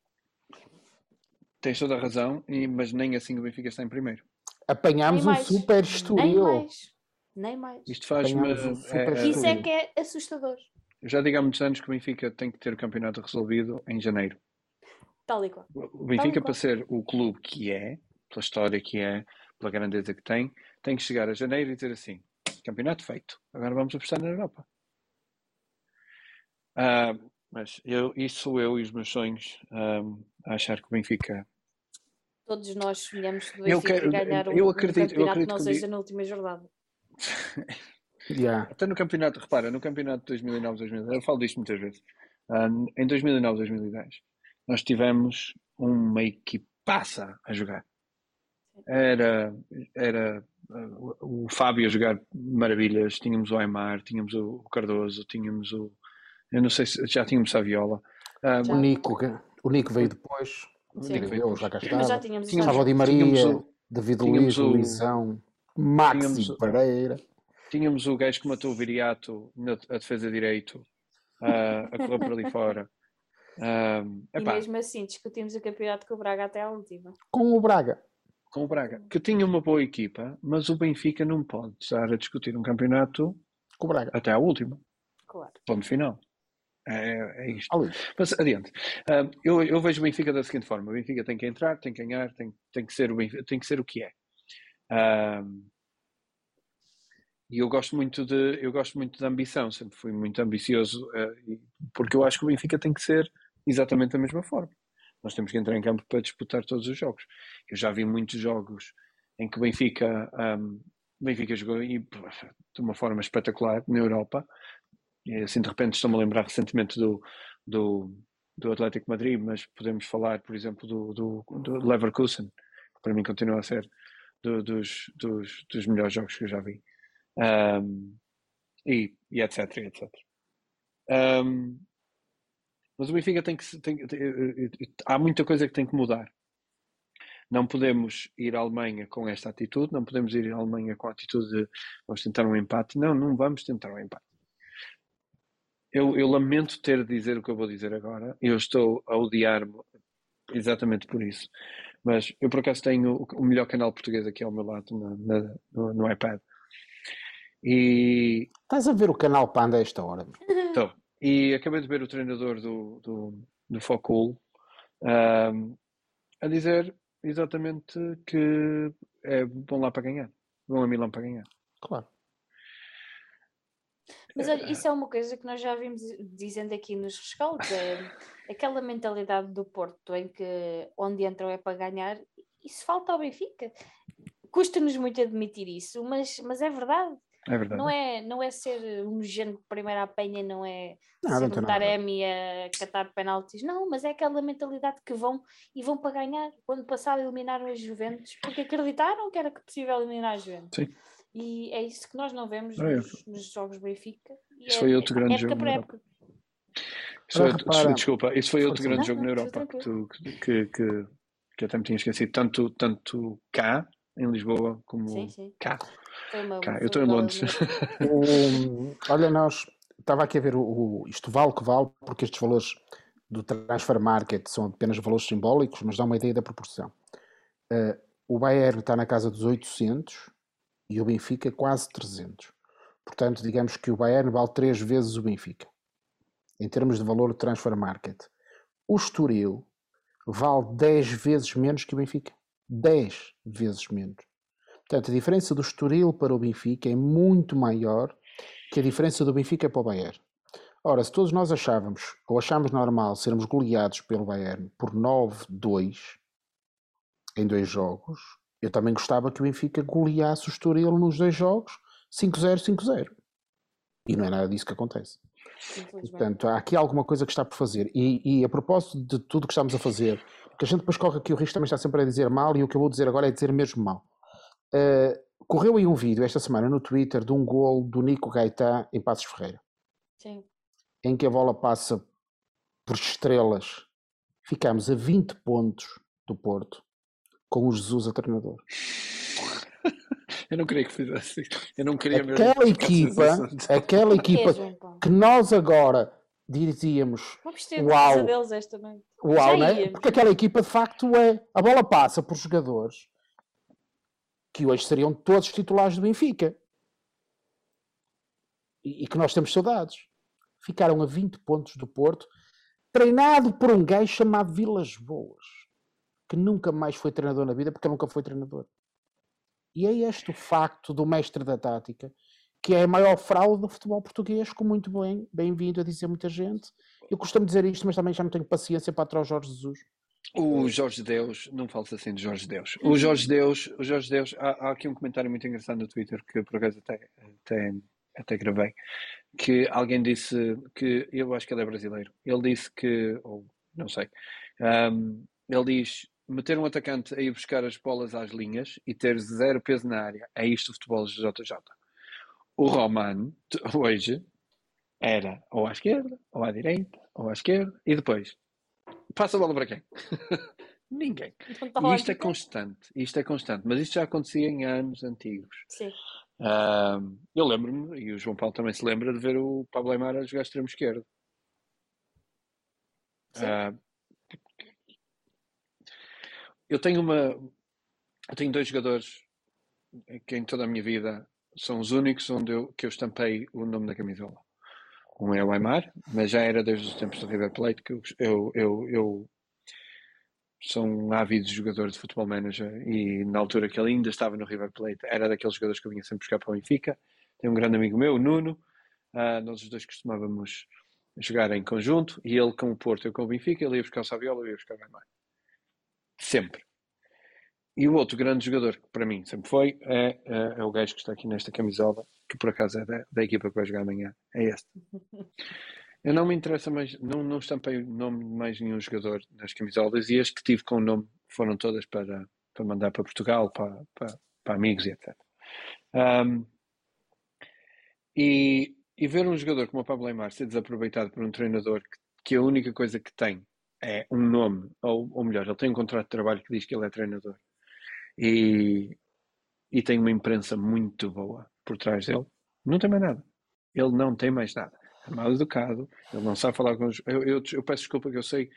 Tens toda a razão, e- mas nem assim o Benfica está em primeiro. Apanhámos Nem um super Nem estoril. mais, nem mais. Isto faz-me. Apanhámos um super é- Isso é que é assustador, eu já digo há muitos anos que o Benfica tem que ter o campeonato resolvido em janeiro. tal e qual. O Benfica, qual. para ser o clube que é, pela história que é, pela grandeza que tem, tem que chegar a janeiro e dizer assim: campeonato feito, agora vamos apostar na Europa. Ah, mas eu, isso sou eu e os meus sonhos ah, a achar que o Benfica. Todos nós sonhamos que o Eu Benfica quero- ganhar um, eu um acredito- eu campeonato acredito que não um seja na última jornada. Yeah. Até no campeonato, repara, no campeonato de 2009, 2010, eu falo disto muitas vezes. Ah, em 2009, 2010, nós tivemos uma equipaça a jogar. Era, era o o Fábio a jogar maravilhas, tínhamos o Aymar, tínhamos o Cardoso, tínhamos o. Eu não sei se já tínhamos a Viola. Ah. O Nico, o Nico veio depois. o. Nico veio já cá Mas já estava. tínhamos Tínhamos- Estava o Di Maria, o- David Luiz, o- Luizão, Maxi tínhamos o- Pereira. Tínhamos o gajo que matou o Viriato na a defesa direito, ah, a correr por ali fora. Ah, E epá, mesmo assim discutimos o campeonato com o Braga até à última. Com o Braga. com o Braga, que tinha uma boa equipa, mas o Benfica não pode estar a discutir um campeonato Com o Braga. até à última. Claro. Ponto final. É, é isto. Ó, Luís. Mas adiante. Ah, eu, eu vejo o Benfica da seguinte forma: o Benfica tem que entrar, tem que ganhar, tem, tem, que, ser o Benfica, tem que ser o que é. Ah, e eu gosto muito de eu gosto muito de ambição, sempre fui muito ambicioso, ah, porque eu acho que o Benfica tem que ser exatamente da mesma forma. Nós temos que entrar em campo para disputar todos os jogos. Eu já vi muitos jogos em que o Benfica, o Benfica jogou e, de uma forma espetacular na Europa. E assim de repente estou-me a lembrar recentemente do, do, do Atlético Madrid, mas podemos falar, por exemplo, do, do, do Leverkusen, que para mim continua a ser do- dos, dos, dos melhores jogos que eu já vi. Ahm, e, e etc, etc. Ahm, mas o Benfica tem que, tem, tem- eh, eh, há muita coisa que tem que mudar. Não podemos ir à Alemanha com esta atitude, não podemos ir à Alemanha com a atitude de vamos tentar um empate. Não, não vamos tentar um empate. Eu, eu lamento ter de dizer o que eu vou dizer agora. Eu estou a odiar-me exatamente por isso. Mas eu, por acaso, tenho o- o melhor canal português aqui ao meu lado na- na- no, no iPad. E, Estás a ver o canal Panda a esta hora? Estou. E acabei de ver o treinador do, do, do Focul ahm, a dizer exatamente que é, vão lá para ganhar. Vão a Milão para ganhar. Claro. Mas olha, isso é uma coisa que nós já vimos dizendo aqui nos rescaldos, é aquela mentalidade do Porto em que onde entram é para ganhar, isso falta ao Benfica. Custa-nos muito admitir isso, mas, mas é verdade. É verdade. Não é, não é ser um género que primeiro apanha, não é Nada, não ser um. Taremi a catar penaltis, não, mas é aquela mentalidade que vão e vão para ganhar. Quando passado eliminaram as Juventus, porque acreditaram que era possível eliminar as Juventus. Sim. E é isso que nós não vemos É. nos, nos jogos Benfica. E Isso é- foi outro é grande época jogo por época. Isso foi outro- repara- desculpa, isso foi outro grande Não, jogo na Europa que, tu- que, que, que eu até me tinha esquecido. Tanto, tanto cá, em Lisboa, como Sim, sim. cá. Uma, cá. Eu estou em Londres. O- olha, nós estava aqui a ver o, o- isto vale o que vale, porque estes valores do transfer market são apenas valores simbólicos, mas dá uma ideia da proporção. Eh, o Bayern está na casa dos 800 e o Benfica quase 300. Portanto, digamos que o Bayern vale três vezes o Benfica, em termos de valor de transfer market. O Estoril vale 10 vezes menos que o Benfica. 10 vezes menos. Portanto, a diferença do Estoril para o Benfica é muito maior que a diferença do Benfica para o Bayern. Ora, se todos nós achávamos, ou achamos normal, sermos goleados pelo Bayern por 9-2 em dois jogos, eu também gostava que o Benfica goleasse o Estoril nos dois jogos 5-0, 5-0. E não é nada disso que acontece. Portanto, há aqui alguma coisa que está por fazer. E, e a propósito de tudo que estamos a fazer, que a gente depois corre aqui, o risco também está sempre a dizer mal, e o que eu vou dizer agora é dizer mesmo mal. Uh, correu aí um vídeo esta semana no Twitter de um gol do Nico Gaetan em Passos Ferreira. Sim. Em que a bola passa por estrelas. Ficamos a 20 pontos do Porto com o Jesus a treinador. Eu não queria que fizesse Eu não queria aquela equipa, aquela equipa que nós agora dizíamos uau, deles esta noite. uau, né? porque aquela equipa de facto é. A bola passa por jogadores que hoje seriam todos titulares do Benfica. E, e que nós temos saudades. Ficaram a 20 pontos do Porto, treinado por um gajo chamado Vilas Boas, que nunca mais foi treinador na vida porque nunca foi treinador. E é este o facto do mestre da tática, que é a maior fraude do futebol português, com muito bem, bem-vindo a dizer muita gente. Eu costumo dizer isto, mas também já não tenho paciência para atrás Jorge Jesus. O Jorge Deus, não fales assim de Jorge Deus. O Jorge Deus, o Jorge Deus, há, há aqui um comentário muito engraçado no Twitter que por acaso até, até, até gravei, que alguém disse que eu acho que ele é brasileiro. Ele disse que, ou não sei, um, ele diz meter um atacante a ir buscar as bolas às linhas e ter zero peso na área. É isto o futebol de JJ. O Roman, hoje, era ou à esquerda, ou à direita, ou à esquerda, e depois passa a bola para quem? Ninguém. Então, e isto é constante, isto é constante, mas isto já acontecia em anos antigos. Sim. Uh, eu lembro-me, e o João Paulo também se lembra, de ver o Pablo Aymar a jogar extremo esquerdo. Uh, eu tenho uma. Eu tenho dois jogadores que em toda a minha vida são os únicos onde eu, que eu estampei o nome da camisola. Um é o Aymar, mas já era desde os tempos do River Plate que eu, eu, eu, sou um ávido jogador de futebol manager e na altura que ele ainda estava no River Plate era daqueles jogadores que eu vinha sempre buscar para o Benfica. Tem um grande amigo meu, o Nuno, uh, nós os dois costumávamos jogar em conjunto e ele com o Porto, eu com o Benfica, ele ia buscar o Saviola, eu ia buscar o Aymar. Sempre. E o outro grande jogador que para mim sempre foi é, é, é, o gajo que está aqui nesta camisola, que por acaso é da, da, equipa que vai jogar amanhã. É este. Eu não me interessa mais, não, não estampei o nome de mais nenhum jogador nas camisolas e as que tive com o nome foram todas para, para mandar para Portugal, para, para, para amigos e etc. Um, e, e ver um jogador como o Pablo Aymar ser desaproveitado por um treinador que, que a única coisa que tem é um nome, ou, ou melhor, ele tem um contrato de trabalho que diz que ele é treinador e, e tem uma imprensa muito boa por trás dele, não tem mais nada. Ele não tem mais nada. É mal educado, ele não sabe falar com os. Eu, eu, eu peço desculpa que eu sei.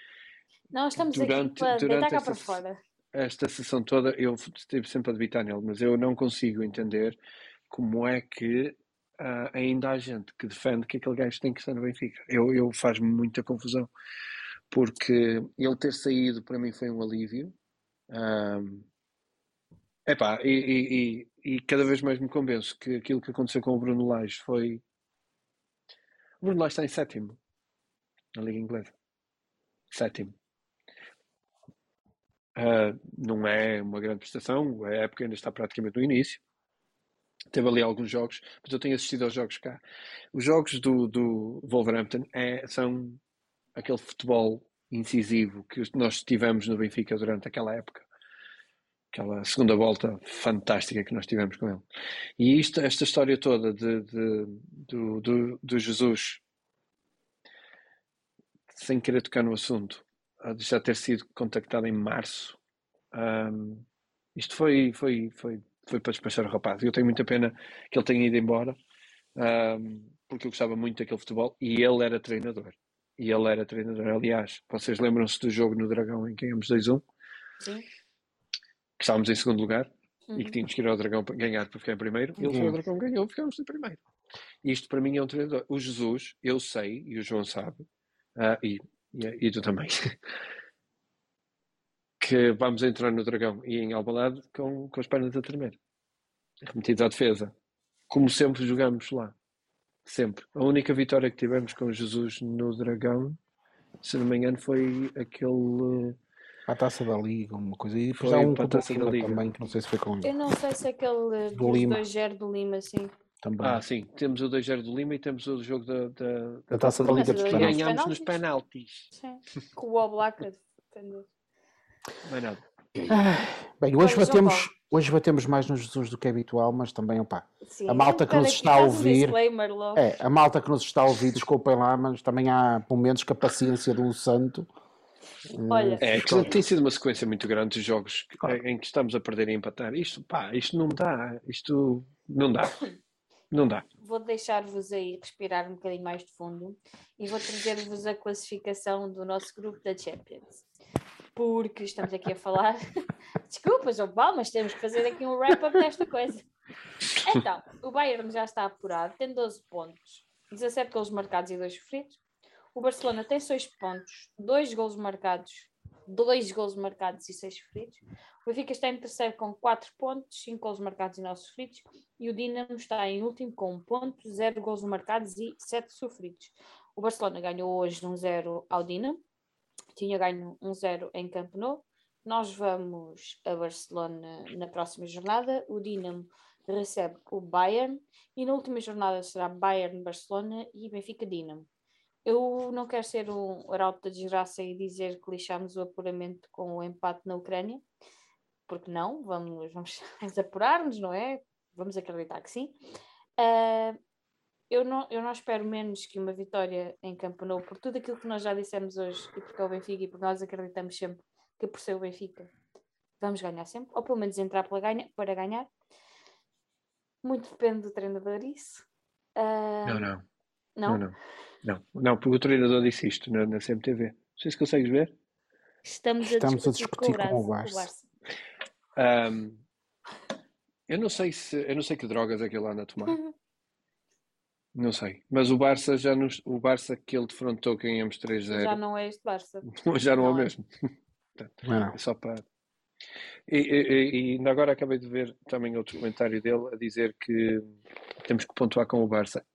Não, estamos durante, aqui para durante esta, para fora. Esta sessão toda eu estive sempre a debitar nele, mas eu não consigo entender como é que uh, ainda há gente que defende que aquele gajo tem que estar no Benfica. Eu, eu faz-me muita confusão porque ele ter saído para mim foi um alívio. Um, epá, e, e, e, cada vez mais me convenço que aquilo que aconteceu com o Bruno Lage foi. O Bruno Lage está em sétimo na Liga Inglesa. Sétimo. Uh, não é uma grande prestação, a época ainda está praticamente no início. Teve ali alguns jogos, mas eu tenho assistido aos jogos cá. Os jogos do, do Wolverhampton é, são aquele futebol incisivo que nós tivemos no Benfica durante aquela época. Aquela segunda volta fantástica que nós tivemos com ele. E isto, esta história toda de, de do, do, do, Jesus, sem querer tocar no assunto, de já ter sido contactado em março, um, isto foi, foi, foi, foi para despachar o rapaz. Eu tenho muita pena que ele tenha ido embora, um, porque eu gostava muito daquele futebol e ele era treinador e ele era treinador. Aliás, vocês lembram-se do jogo no Dragão em que ganhamos 2-1? Sim. Que estávamos em segundo lugar uhum. e que uhum. tínhamos que ir ao Dragão para ganhar para ficar em primeiro. Ele foi ao Dragão, ganhou, ficámos em primeiro. Isto para mim é um treinador. O Jesus, eu sei, e o João sabe, uh, e, e, e tu também, que vamos entrar no Dragão e em Albalade com, com as pernas a tremer. remetidos à defesa. Como sempre jogamos lá. Sempre. A única vitória que tivemos com Jesus no Dragão, se não me engano, foi aquele. A taça da Liga, uma coisa. E depois Foi há um para a Taça da Liga. também, que não sei se foi com Eu ele. não sei se aquele Do dos Lima. 2-0 do Lima, sim. Também. Ah, sim. Temos o 2-0 do Lima e temos o jogo da, da, da taça da Liga Taça dos. Penaltis. ganhámos nos penaltis. Sim. Com o Oblak a defender. Mais nada. Bem, hoje batemos, hoje batemos mais no Jesus do que é habitual, mas também, opá, Sim, A malta um que nos está a um ouvir- é, a malta que nos está a ouvir, desculpem lá, mas também há momentos que a paciência de um santo. Olha, É, que tem sido uma sequência muito grande de jogos Claro. em que estamos a perder e empatar. Isto, pá, isto não dá. Isto não dá. Não dá. vou deixar-vos aí respirar um bocadinho mais de fundo e vou trazer-vos a classificação do nosso grupo da Champions. Porque estamos aqui a falar. Desculpa, João Paulo, mas temos que fazer aqui um wrap-up desta coisa. Então, o Bayern já está apurado, tem 12 pontos, 17 golos marcados e 2 sofridos. O Barcelona tem 6 pontos, 2 golos marcados, 2 golos marcados e 6 sofridos. O Benfica está em terceiro com 4 pontos, 5 golos marcados e 9 sofridos. E o Dinamo está em último com 1 ponto, 0 golos marcados e 7 sofridos. O Barcelona ganhou hoje 1-0 ao Dinamo, tinha ganho 1-0 em Camp Nou. Nós vamos a Barcelona na próxima jornada. O Dinamo recebe o Bayern e na última jornada será Bayern-Barcelona e Benfica-Dinamo. Eu não quero ser um arauto da desgraça e dizer que lixámos o apuramento com o empate na Ucrânia, porque não, vamos, vamos, apurar-nos, não é? Vamos acreditar que sim. Ah, eu, não, eu não espero menos que uma vitória em Campo Nou, por tudo aquilo que nós já dissemos hoje, e porque é o Benfica, e porque nós acreditamos sempre que por ser o Benfica vamos ganhar sempre, ou pelo menos entrar para ganhar. Para ganhar. Muito depende do treinador, isso. Ah, Não, não. não? Não, não. Não, não, porque o treinador disse isto na, na CMTV. Não sei se consegues ver. Estamos, Estamos a a discutir discutir, com o com o Barça. Barça. Ahm, eu não sei se eu não sei que drogas é que ele anda a tomar. Não sei. Mas o Barça já nos, o Barça que ele defrontou ganhamos 3-0 Já não é este Barça. já não é o não é. mesmo. Não, não. É só para. E, e- e ainda agora acabei de ver também outro comentário dele a dizer que temos que pontuar com o Barça.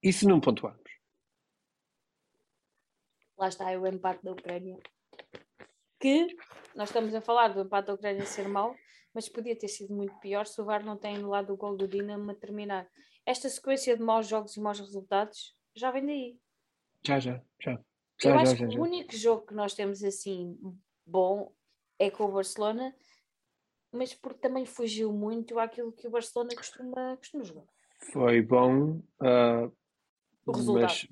E se não pontuarmos? Lá está é o empate da Ucrânia. Que nós estamos a falar do empate da Ucrânia ser mau, mas podia ter sido muito pior se o VAR não tem anulado o gol do Dinamo a terminar. Esta sequência de maus jogos e maus resultados já vem daí. Já, já, já. Eu Já, acho já, já, que já. o único jogo que nós temos assim bom é com o Barcelona, mas porque também fugiu muito àquilo que o Barcelona costuma, costuma jogar. Foi bom, ah, O resultado. mas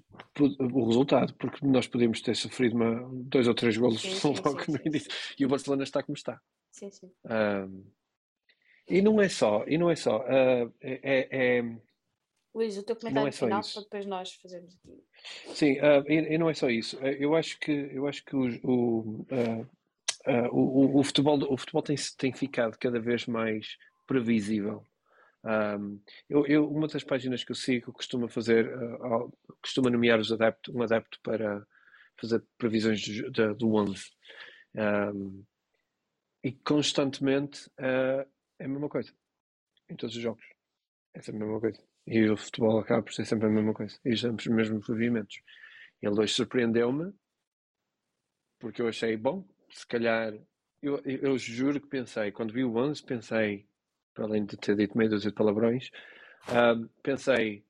o resultado, porque nós podíamos ter sofrido uma, dois ou três golos Sim, sim, logo sim, no início. E o Barcelona está como está. Sim, sim. Ahm, e não é só, e não é só, ah, é, é- é- Luís, o teu comentário é final isso. para depois nós fazermos aqui. sim, ah, e, e não é só isso. Ah, Eu acho que, eu acho que o, o, ah, ah, o, o- futebol, o futebol tem, tem ficado cada vez mais previsível. Ahm, eu, eu- uma das páginas que eu sigo costuma fazer, ah, ao- costuma nomear os adeptos, um adepto para fazer previsões do, do 11. Ahm, e constantemente ah, é a mesma coisa. Em todos os jogos. É a mesma coisa. E o futebol acaba por ser sempre a mesma coisa. E sempre os mesmos movimentos. Ele hoje surpreendeu-me porque eu achei bom. Se calhar, eu, eu, juro que pensei, quando vi o 11, pensei, para além de ter dito meio dúzia de palavrões, ahm, pensei,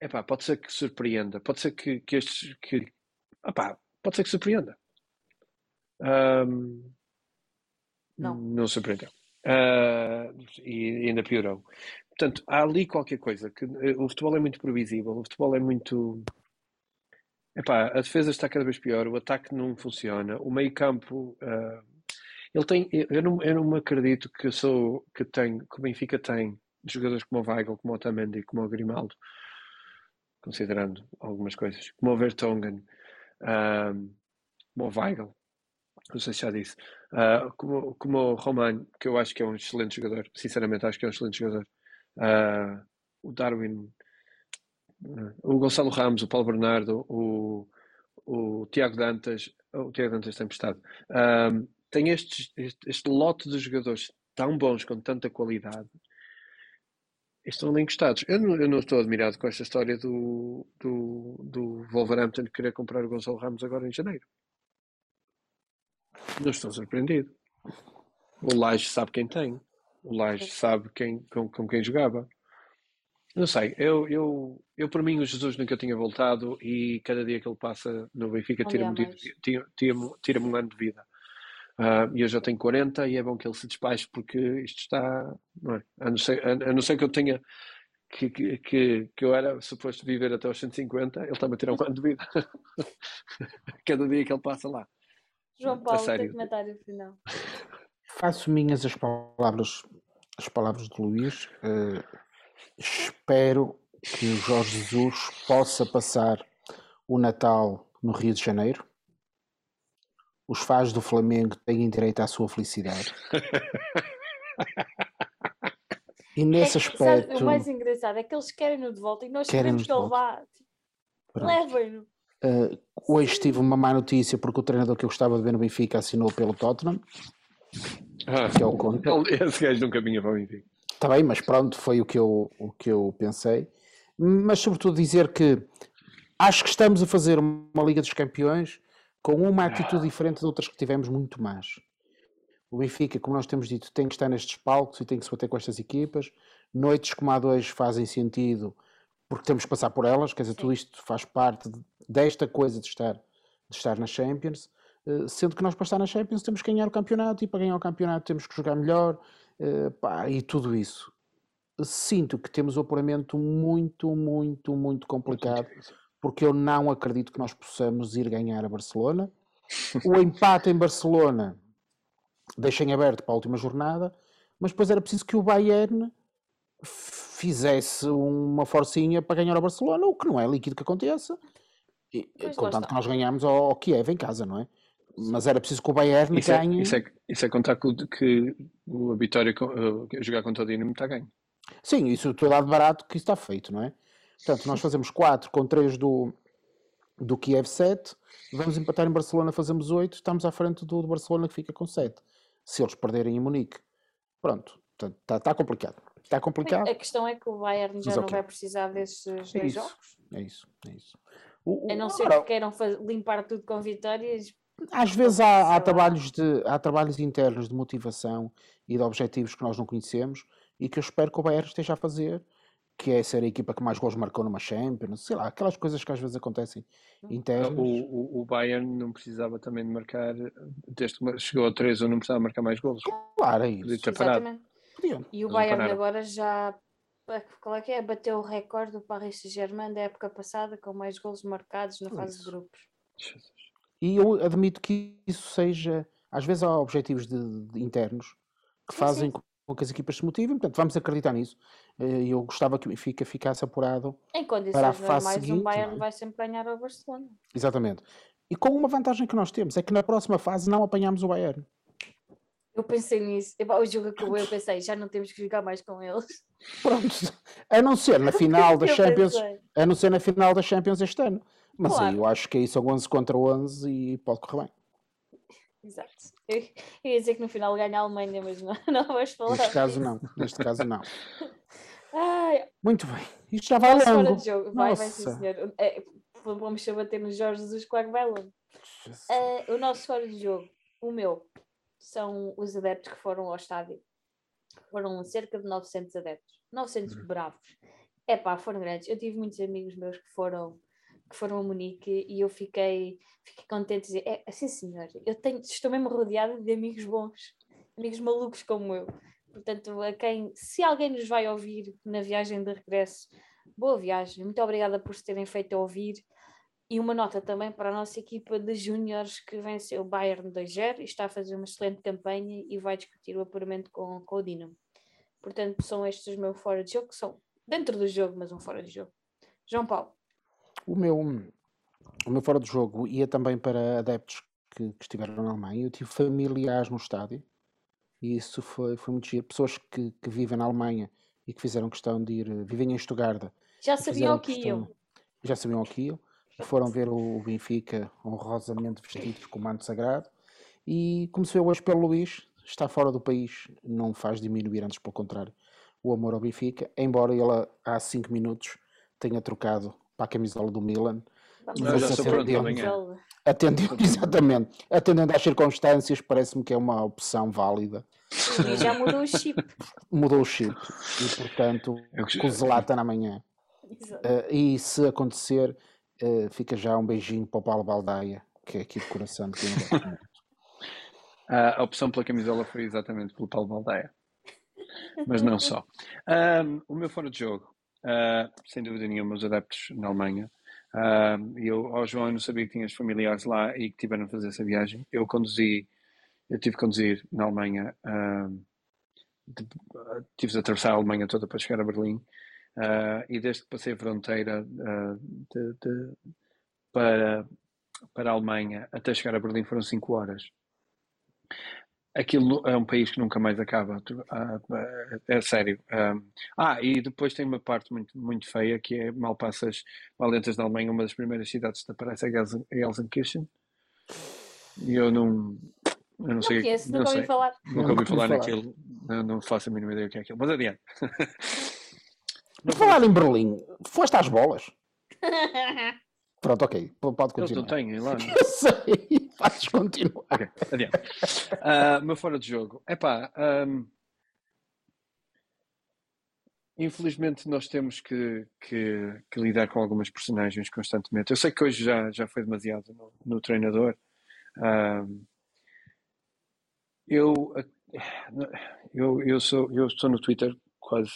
epá, pode ser que surpreenda, pode ser que, que estes, que, pode ser que surpreenda. Ahm, Não. Não surpreendeu. Ah, e ainda piorou. Portanto, há ali qualquer coisa que eh, o futebol é muito previsível, o futebol é muito. Epá, a defesa está cada vez pior, o ataque não funciona, o meio-campo. ah, ele tem. Eu não, eu não me acredito que eu sou que tenho, que o Benfica tem jogadores como o Weigl, como o Otamendi, como o Grimaldo, considerando algumas coisas, como o Vertonghen, ah, como o Weigl, não sei se já disse, ah, como, como o Roman, que eu acho que é um excelente jogador, sinceramente acho que é um excelente jogador. Ah, o Darwin, ah, o Gonçalo Ramos, o Paulo Bernardo, o, o Tiago Dantas, o Tiago Dantas tem prestado. Ah, tem estes, este, este lote de jogadores tão bons, com tanta qualidade, estão ali encostados. Eu não, eu não estou admirado com esta história do, do, do Wolverhampton querer comprar o Gonçalo Ramos agora em janeiro. Não estou surpreendido. O Laje sabe quem tem. O Laje sabe quem, com, com quem jogava. Não sei, eu, eu, eu por mim o Jesus nunca tinha voltado e cada dia que ele passa no Benfica tira-me tira tira tira um ano de vida. Uh, e eu já tenho 40 e é bom que ele se despache porque isto está. Não é? a, não ser, a, a não ser que eu tenha. Que, que, que, que eu era suposto viver até aos 150, ele está-me a tirar um ano de vida. cada dia que ele passa lá. João Paulo, tem comentário final. Faço minhas as palavras, as palavras de Luís. Uh, espero que o Jorge Jesus possa passar o Natal no Rio de Janeiro. Os fãs do Flamengo têm direito à sua felicidade. E nesse é que, aspecto. Sabe, o mais engraçado é que eles querem-no de volta e nós queremos que ele vá. Levem-no. Uh, hoje tive uma má notícia porque o treinador que eu gostava de ver no Benfica assinou pelo Tottenham. Ah, que é o Conte. Esse gajo nunca vinha para o Benfica. Está bem, mas pronto, foi o que, eu, o que eu pensei. Mas sobretudo dizer que acho que estamos a fazer uma Liga dos Campeões com uma atitude diferente de outras que tivemos muito mais. O Benfica, como nós temos dito, tem que estar nestes palcos e tem que se bater com estas equipas. Noites como a dois fazem sentido porque temos que passar por elas, quer dizer, tudo isto faz parte desta coisa de estar, de estar na Champions, sendo que nós para estar na Champions temos que ganhar o campeonato e para ganhar o campeonato temos que jogar melhor eh, pá, e tudo isso. Sinto que temos o apuramento muito, muito, muito complicado, porque eu não acredito que nós possamos ir ganhar a Barcelona. O empate em Barcelona deixem aberto para a última jornada, mas depois era preciso que o Bayern fizesse uma forcinha para ganhar ao Barcelona, o que não é líquido que aconteça, e, contanto que nós ganhamos ao, ao Kiev em casa, não é? Mas era preciso que o Bayern isso é- ganhe. É, isso, é, isso é contar que, que a Vitória uh, jogar contra o Dinamo está ganho. Sim, isso estou a dar de barato que isso está feito, não é? Portanto, nós fazemos 4 com 3 do, do Kiev 7, vamos empatar em Barcelona, fazemos 8, estamos à frente do, do Barcelona que fica com 7. Se eles perderem em Munique, pronto, está, está complicado. Está complicado. A questão é que o Bayern já não vai precisar desses é dois jogos. É isso, é isso. O, o, a não ser que queiram limpar tudo com vitórias. Às vezes há, há trabalhos de, há trabalhos internos de motivação e de objetivos que nós não conhecemos e que eu espero que o Bayern esteja a fazer, que é ser a equipa que mais gols marcou numa Champions, sei lá, aquelas coisas que às vezes acontecem internas. O, o, o Bayern não precisava também de marcar, desde que chegou a 3 ou não precisava marcar mais gols. Claro, é isso. Exatamente. E o Bayern agora já qual é que é? Bateu o recorde do Paris Saint-Germain da época passada com mais gols marcados na fase isso. de grupos. E eu admito que isso seja, às vezes há objetivos de, de internos que sim, fazem sim. com que as equipas se motivem, portanto vamos acreditar nisso. Eh, eu gostava que o Benfica ficasse apurado em condições para a fase normais, seguinte, o Bayern é? vai sempre ganhar ao Barcelona. Exatamente. E com uma vantagem que nós temos é que na próxima fase não apanhamos o Bayern. Eu pensei nisso. O jogo acabou, eu pensei, já não temos que jogar mais com eles. Pronto. A não ser na final da Champions. A não ser na final da Champions este ano. Mas claro. aí eu acho que aí são 11 contra 11 e pode correr bem. Exato. Eu, ia dizer que no final ganha a Alemanha, mas não, não vais falar. Neste caso não. Neste caso não. Ai. Muito bem. Isto já vai longo. Fora de jogo. Vai, vai sim, senhor. É, vamos bater no Jorge Jesus, claro que vai longo. Uh, o nosso fora de jogo, o meu, são os adeptos que foram ao estádio. Foram cerca de 900 adeptos. 900 uhum. bravos. É pá, foram grandes. Eu tive muitos amigos meus que foram que foram a Munique e eu fiquei, fiquei contente de dizer, é assim senhor, eu tenho, estou mesmo rodeada de amigos bons, amigos malucos como eu. Portanto, a quem, se alguém nos vai ouvir na viagem de regresso, boa viagem, muito obrigada por se terem feito ouvir. E uma nota também para a nossa equipa de júniores que venceu o Bayern 2-0 e está a fazer uma excelente campanha e vai discutir o apuramento com, com o Dinamo. Portanto, são estes os meus fora de jogo, que são dentro do jogo, mas um fora de jogo. João Paulo. O meu, o meu fora de jogo ia também para adeptos que, que estiveram na Alemanha. Eu tive familiares no estádio e isso foi, foi muito giro. Pessoas que, que vivem na Alemanha e que fizeram questão de ir, vivem em Stuttgart. Já sabiam o que iam. Já sabiam o que iam foram ver o Benfica honrosamente vestidos com o manto sagrado e como se vê hoje pelo Luís, está fora do país não faz diminuir, antes pelo contrário, o amor ao Benfica, embora ele há 5 minutos tenha trocado para a camisola do Milan. Mas. Atendendo, exatamente, atendendo às circunstâncias, parece-me que é uma opção válida. E já mudou o chip. Mudou o chip e, portanto, Zlatan amanhã. Exato. Eh, e se acontecer, eh, fica já um beijinho para o Paulo Baldaia, que é aqui de coração de quem. Ah, a opção pela camisola foi exatamente pelo Paulo Baldeia. Mas não só. Ahm, o meu fora de jogo, ah, sem dúvida nenhuma, os adeptos na Alemanha. Ahm, eu, ao João, eu não sabia que tinhas familiares lá e que tiveram a fazer essa viagem. Eu conduzi, eu tive que conduzir na Alemanha, ahm, de- tive de atravessar a Alemanha toda para chegar a Berlim. Ah, e desde que passei a fronteira de- de- para, para a Alemanha até chegar a Berlim foram 5 horas aquilo é um país que nunca mais acaba. Ah, ah, É sério. Ah, e depois tem uma parte muito, muito feia que é mal passas, mal entras na Alemanha, uma das primeiras cidades que te aparece é Gelsen- Gelsenkirchen. E eu não. Eu não Não sei. conheço, não nunca ouvi falar. Nunca Nunca ouvi falar falar. naquilo. Não, não faço a mínima ideia o que é aquilo. Mas adiante. Por falar em Berlim, foste às bolas? Pronto, ok, pode Eles não continuar. têm lá. não? Eu sei, fazes continuar. Ok, adiante. Ah, meu fora de jogo. Epá, ahm, infelizmente nós temos que, que- que lidar com algumas personagens constantemente. Eu sei que hoje já, já foi demasiado no, no treinador. Ahm, eu, eu, eu, sou, eu estou no Twitter quase.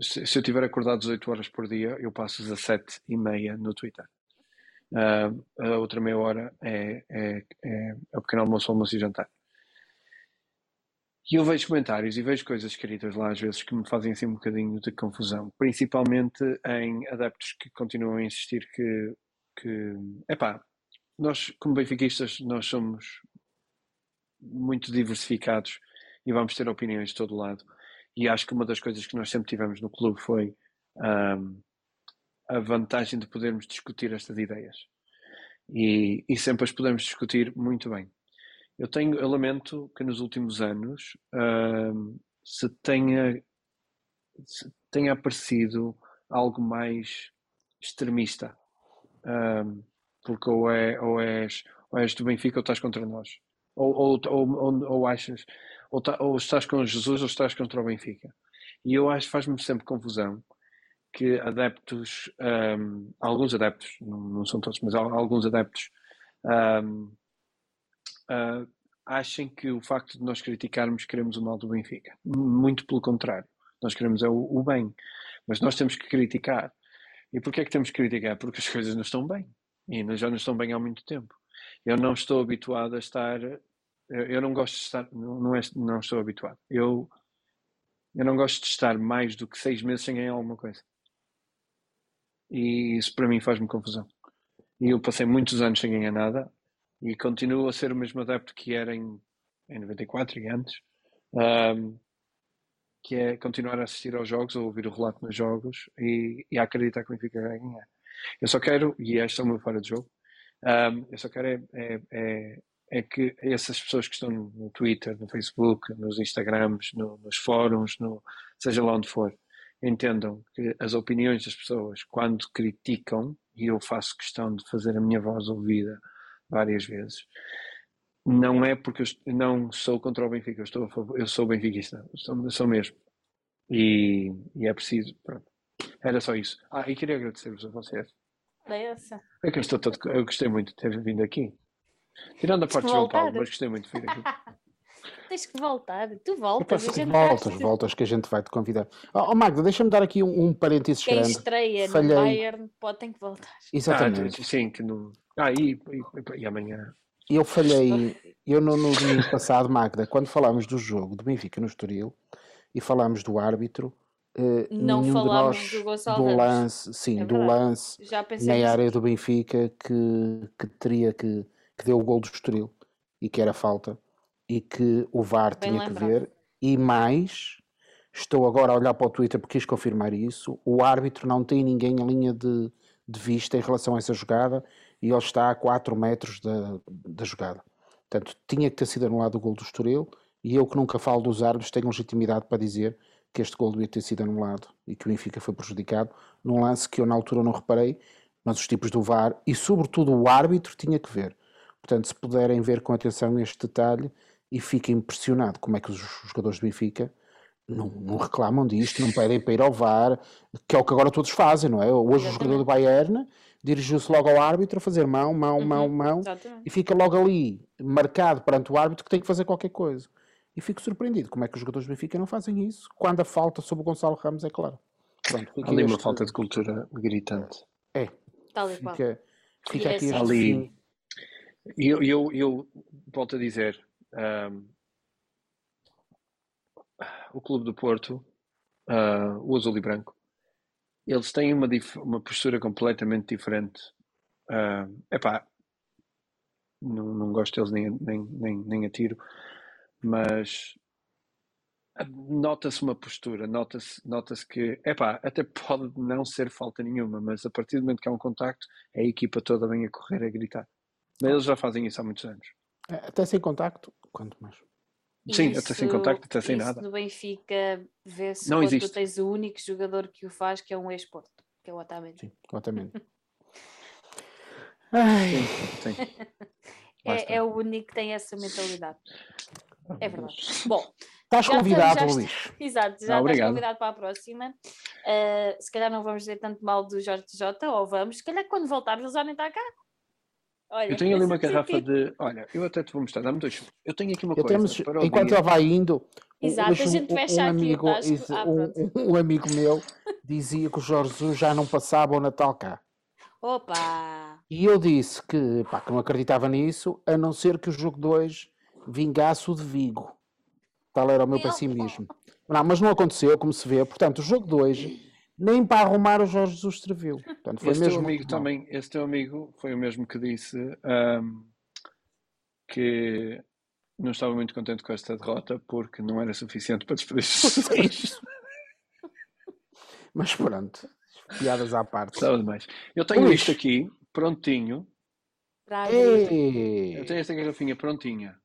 se, se eu tiver acordado 18 horas por dia, eu passo 17 e meia no Twitter. Ah, a outra meia hora é, é, é, é o pequeno almoço, almoço e jantar. E eu vejo comentários e vejo coisas escritas lá às vezes que me fazem assim um bocadinho de confusão, principalmente em adeptos que continuam a insistir que, que epá, nós como benfiquistas nós somos muito diversificados e vamos ter opiniões de todo lado. E acho que uma das coisas que nós sempre tivemos no clube foi ahm, a vantagem de podermos discutir estas ideias. E, e sempre as podemos discutir muito bem. Eu tenho, eu lamento que nos últimos anos ahm, se tenha, se tenha aparecido algo mais extremista. Ahm, porque ou, é, ou, és, ou és do Benfica ou estás contra nós. Ou, ou, ou, ou, ou achas, ou, tá- ou estás com Jesus ou estás contra o Benfica. E eu acho, faz-me sempre confusão que adeptos, ahm, alguns adeptos, não, não são todos, mas al- alguns adeptos, ahm, ah, achem que o facto de nós criticarmos queremos o mal do Benfica. Muito pelo contrário. Nós queremos é o, o bem. Mas nós temos que criticar. E porquê é que temos que criticar? Porque as coisas não estão bem. E já não estão bem há muito tempo. Eu não estou habituado a estar. Eu, eu não gosto de estar. Não, não, é, não estou habituado. Eu, eu não gosto de estar mais do que seis meses sem ganhar alguma coisa. E isso para mim faz-me confusão. E eu passei muitos anos sem ganhar nada e continuo a ser o mesmo adepto que era em, em 94 e antes. Ahm, que é continuar a assistir aos jogos, a ouvir o relato nos jogos e, e a acreditar que o Benfica vai ganhar. Eu só quero, e este é meu fora de jogo, ahm, eu só quero é, é, é, é que essas pessoas que estão no, no Twitter, no Facebook, nos Instagrams, no- nos fóruns, no, seja lá onde for, entendam que as opiniões das pessoas, quando criticam, e eu faço questão de fazer a minha voz ouvida várias vezes, não é porque eu não sou contra o Benfica, eu, estou a favor, eu sou benfiquista, sou, sou mesmo. E, e é preciso, pronto. Era só isso. Ah, e queria agradecer-vos a vocês. Dessa. É que eu, todo, eu gostei muito de ter vindo aqui. Tirando a parte de João Paulo, mas gostei muito de vir aqui. Tens que voltar. Tu voltas. posso- a gente Voltas, voltas, que a gente vai te convidar. Oh, oh, Magda, deixa-me dar aqui um, um parênteses Quem grande. estreia Falhei. no Bayern pode, tem que voltar. Exatamente. Ah, sim, que não. Ah, e, e, e amanhã. Eu falhei, eu no, no domingo passado, Magda, quando falámos do jogo do Benfica no Estoril e falámos do árbitro, eh, Não nenhum de falámos nós do Gonçalo do lance, sim, É do lance na nisso. área do Benfica que, que teria que, que deu o gol do Estoril e que era falta e que o VAR Bem tinha que lembrado. ver e mais estou agora a olhar para o Twitter porque quis confirmar isso o árbitro não tem ninguém em linha de, de vista em relação a essa jogada e ele está a 4 metros da, da jogada portanto tinha que ter sido anulado o gol do Estoril E eu que nunca falo dos árbitros tenho legitimidade para dizer que este gol devia ter sido anulado e que o Benfica foi prejudicado num lance que eu na altura não reparei, mas os tipos do VAR e sobretudo o árbitro tinha que ver. Portanto, se puderem ver com atenção este detalhe e fiquem impressionado como é que os jogadores do Benfica não, não reclamam disto, não pedem para ir ao VAR, que é o que agora todos fazem, não é? Hoje o jogador do Bayern dirigiu-se logo ao árbitro a fazer mão, mão, Uhum, mão, mão Exatamente. e fica logo ali marcado perante o árbitro que tem que fazer qualquer coisa. E fico surpreendido como é que os jogadores do Benfica não fazem isso quando a falta sobre o Gonçalo Ramos é claro. Pronto, fica ali uma este- falta de cultura gritante. É, Tal e qual. fica, fica E é aqui assim. este Ali-. E eu, eu, eu volto a dizer, ahm, o Clube do Porto, ah, o azul e branco, eles têm uma, uma postura completamente diferente. Ah, epá, não, não gosto deles nem, nem, nem, nem a tiro, mas nota-se uma postura, nota-se nota que, epá, até pode não ser falta nenhuma, mas a partir do momento que há um contacto, a equipa toda vem a correr a gritar. Mas eles já fazem isso há muitos anos. Até sem contacto, quanto mais. Sim, até sem contacto, até sem isso nada. no Benfica vê-se Não quando existe. tu tens o único jogador que o faz, que é um ex-porto, que é o Otamendi. Sim, completamente. Ai, Sim. Está. É, é o único que tem essa mentalidade. É verdade. Bom, estás convidado, já Luís. exato, já Ah, estás obrigado. convidado para a próxima. Uh, se calhar não vamos dizer tanto mal do Jorge Jota, ou vamos, se calhar quando voltarmos ele já nem está cá. Olha, Eu tenho ali uma garrafa positivo. de. Olha, eu até te vou mostrar, dá-me dois. Eu tenho aqui uma Eu coisa. temos, enquanto dia. ele vai indo, um- Exato, Luís, a gente um, fecha um aqui o amigo, tasco. isso, Ah, um, um amigo meu dizia que o Jorge Jesus já não passava o Natal cá. Opa! E eu disse que, pá, que não acreditava nisso, a não ser que o jogo 2 vingasse o de Vigo. Tal era o meu Meu pessimismo. Não, mas não aconteceu, como se vê. Portanto, o jogo 2 nem para arrumar o Jorge Jesus serviu. Portanto, foi Esse teu mesmo amigo muito mal. também, esse teu amigo foi o mesmo que disse ahm, que não estava muito contente com esta derrota porque não era suficiente para despedir Jesus. Mas pronto, piadas à parte. Estava demais. Eu tenho Luís. isto aqui, prontinho. Eu tenho esta garrafinha prontinha.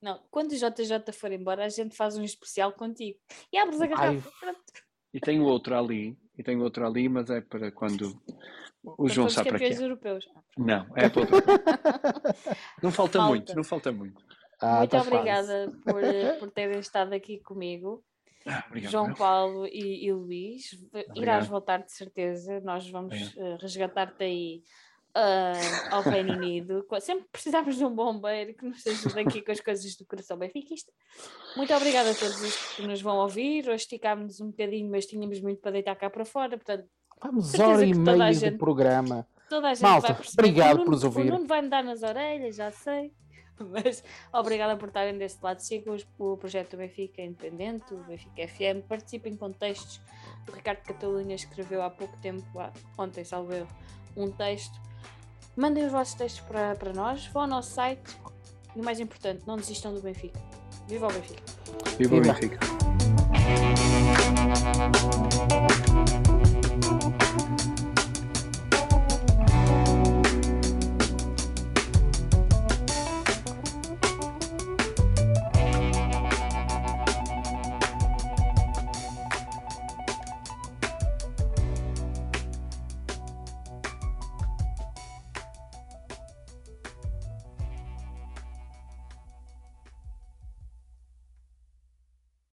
Não, quando o JJ for embora, a gente faz um especial contigo. E abres a Ai. garrafa. Pronto. E tenho outro ali. E tenho outro ali, mas é para quando o João sabe para quê. europeus. Não, é para outra coisa. Não falta Malta. muito, não falta muito. Ah, Muito tá obrigada por, eh, por terem estado aqui comigo. Ah, obrigado. João meu. Paulo e, e Luís. V- Irás Obrigado. voltar de certeza. Nós vamos Obrigado. eh, resgatar-te aí ah, ao Reino Unido. Sempre precisamos de um bombeiro que nos ajude aqui com as coisas do coração benfiquista. Muito obrigada a todos os que nos vão ouvir. Hoje esticámos um bocadinho, mas tínhamos muito para deitar cá para fora. Portanto, Vamos hora e meia gente- do programa. toda a gente Malta, vai perceber. obrigado Nuno- por nos ouvir. O Nuno vai me dar nas orelhas, já sei. Mas obrigada por estarem deste lado. Sigam o projeto do Benfica Independente, o Benfica FM. Participem com textos. O Ricardo Catalunha escreveu há pouco tempo, ontem, salvo erro, um texto. Mandem os vossos textos para, para nós. Vão ao nosso site. E o mais importante, não desistam do Benfica. Viva o Benfica! Viva o Viva. Benfica.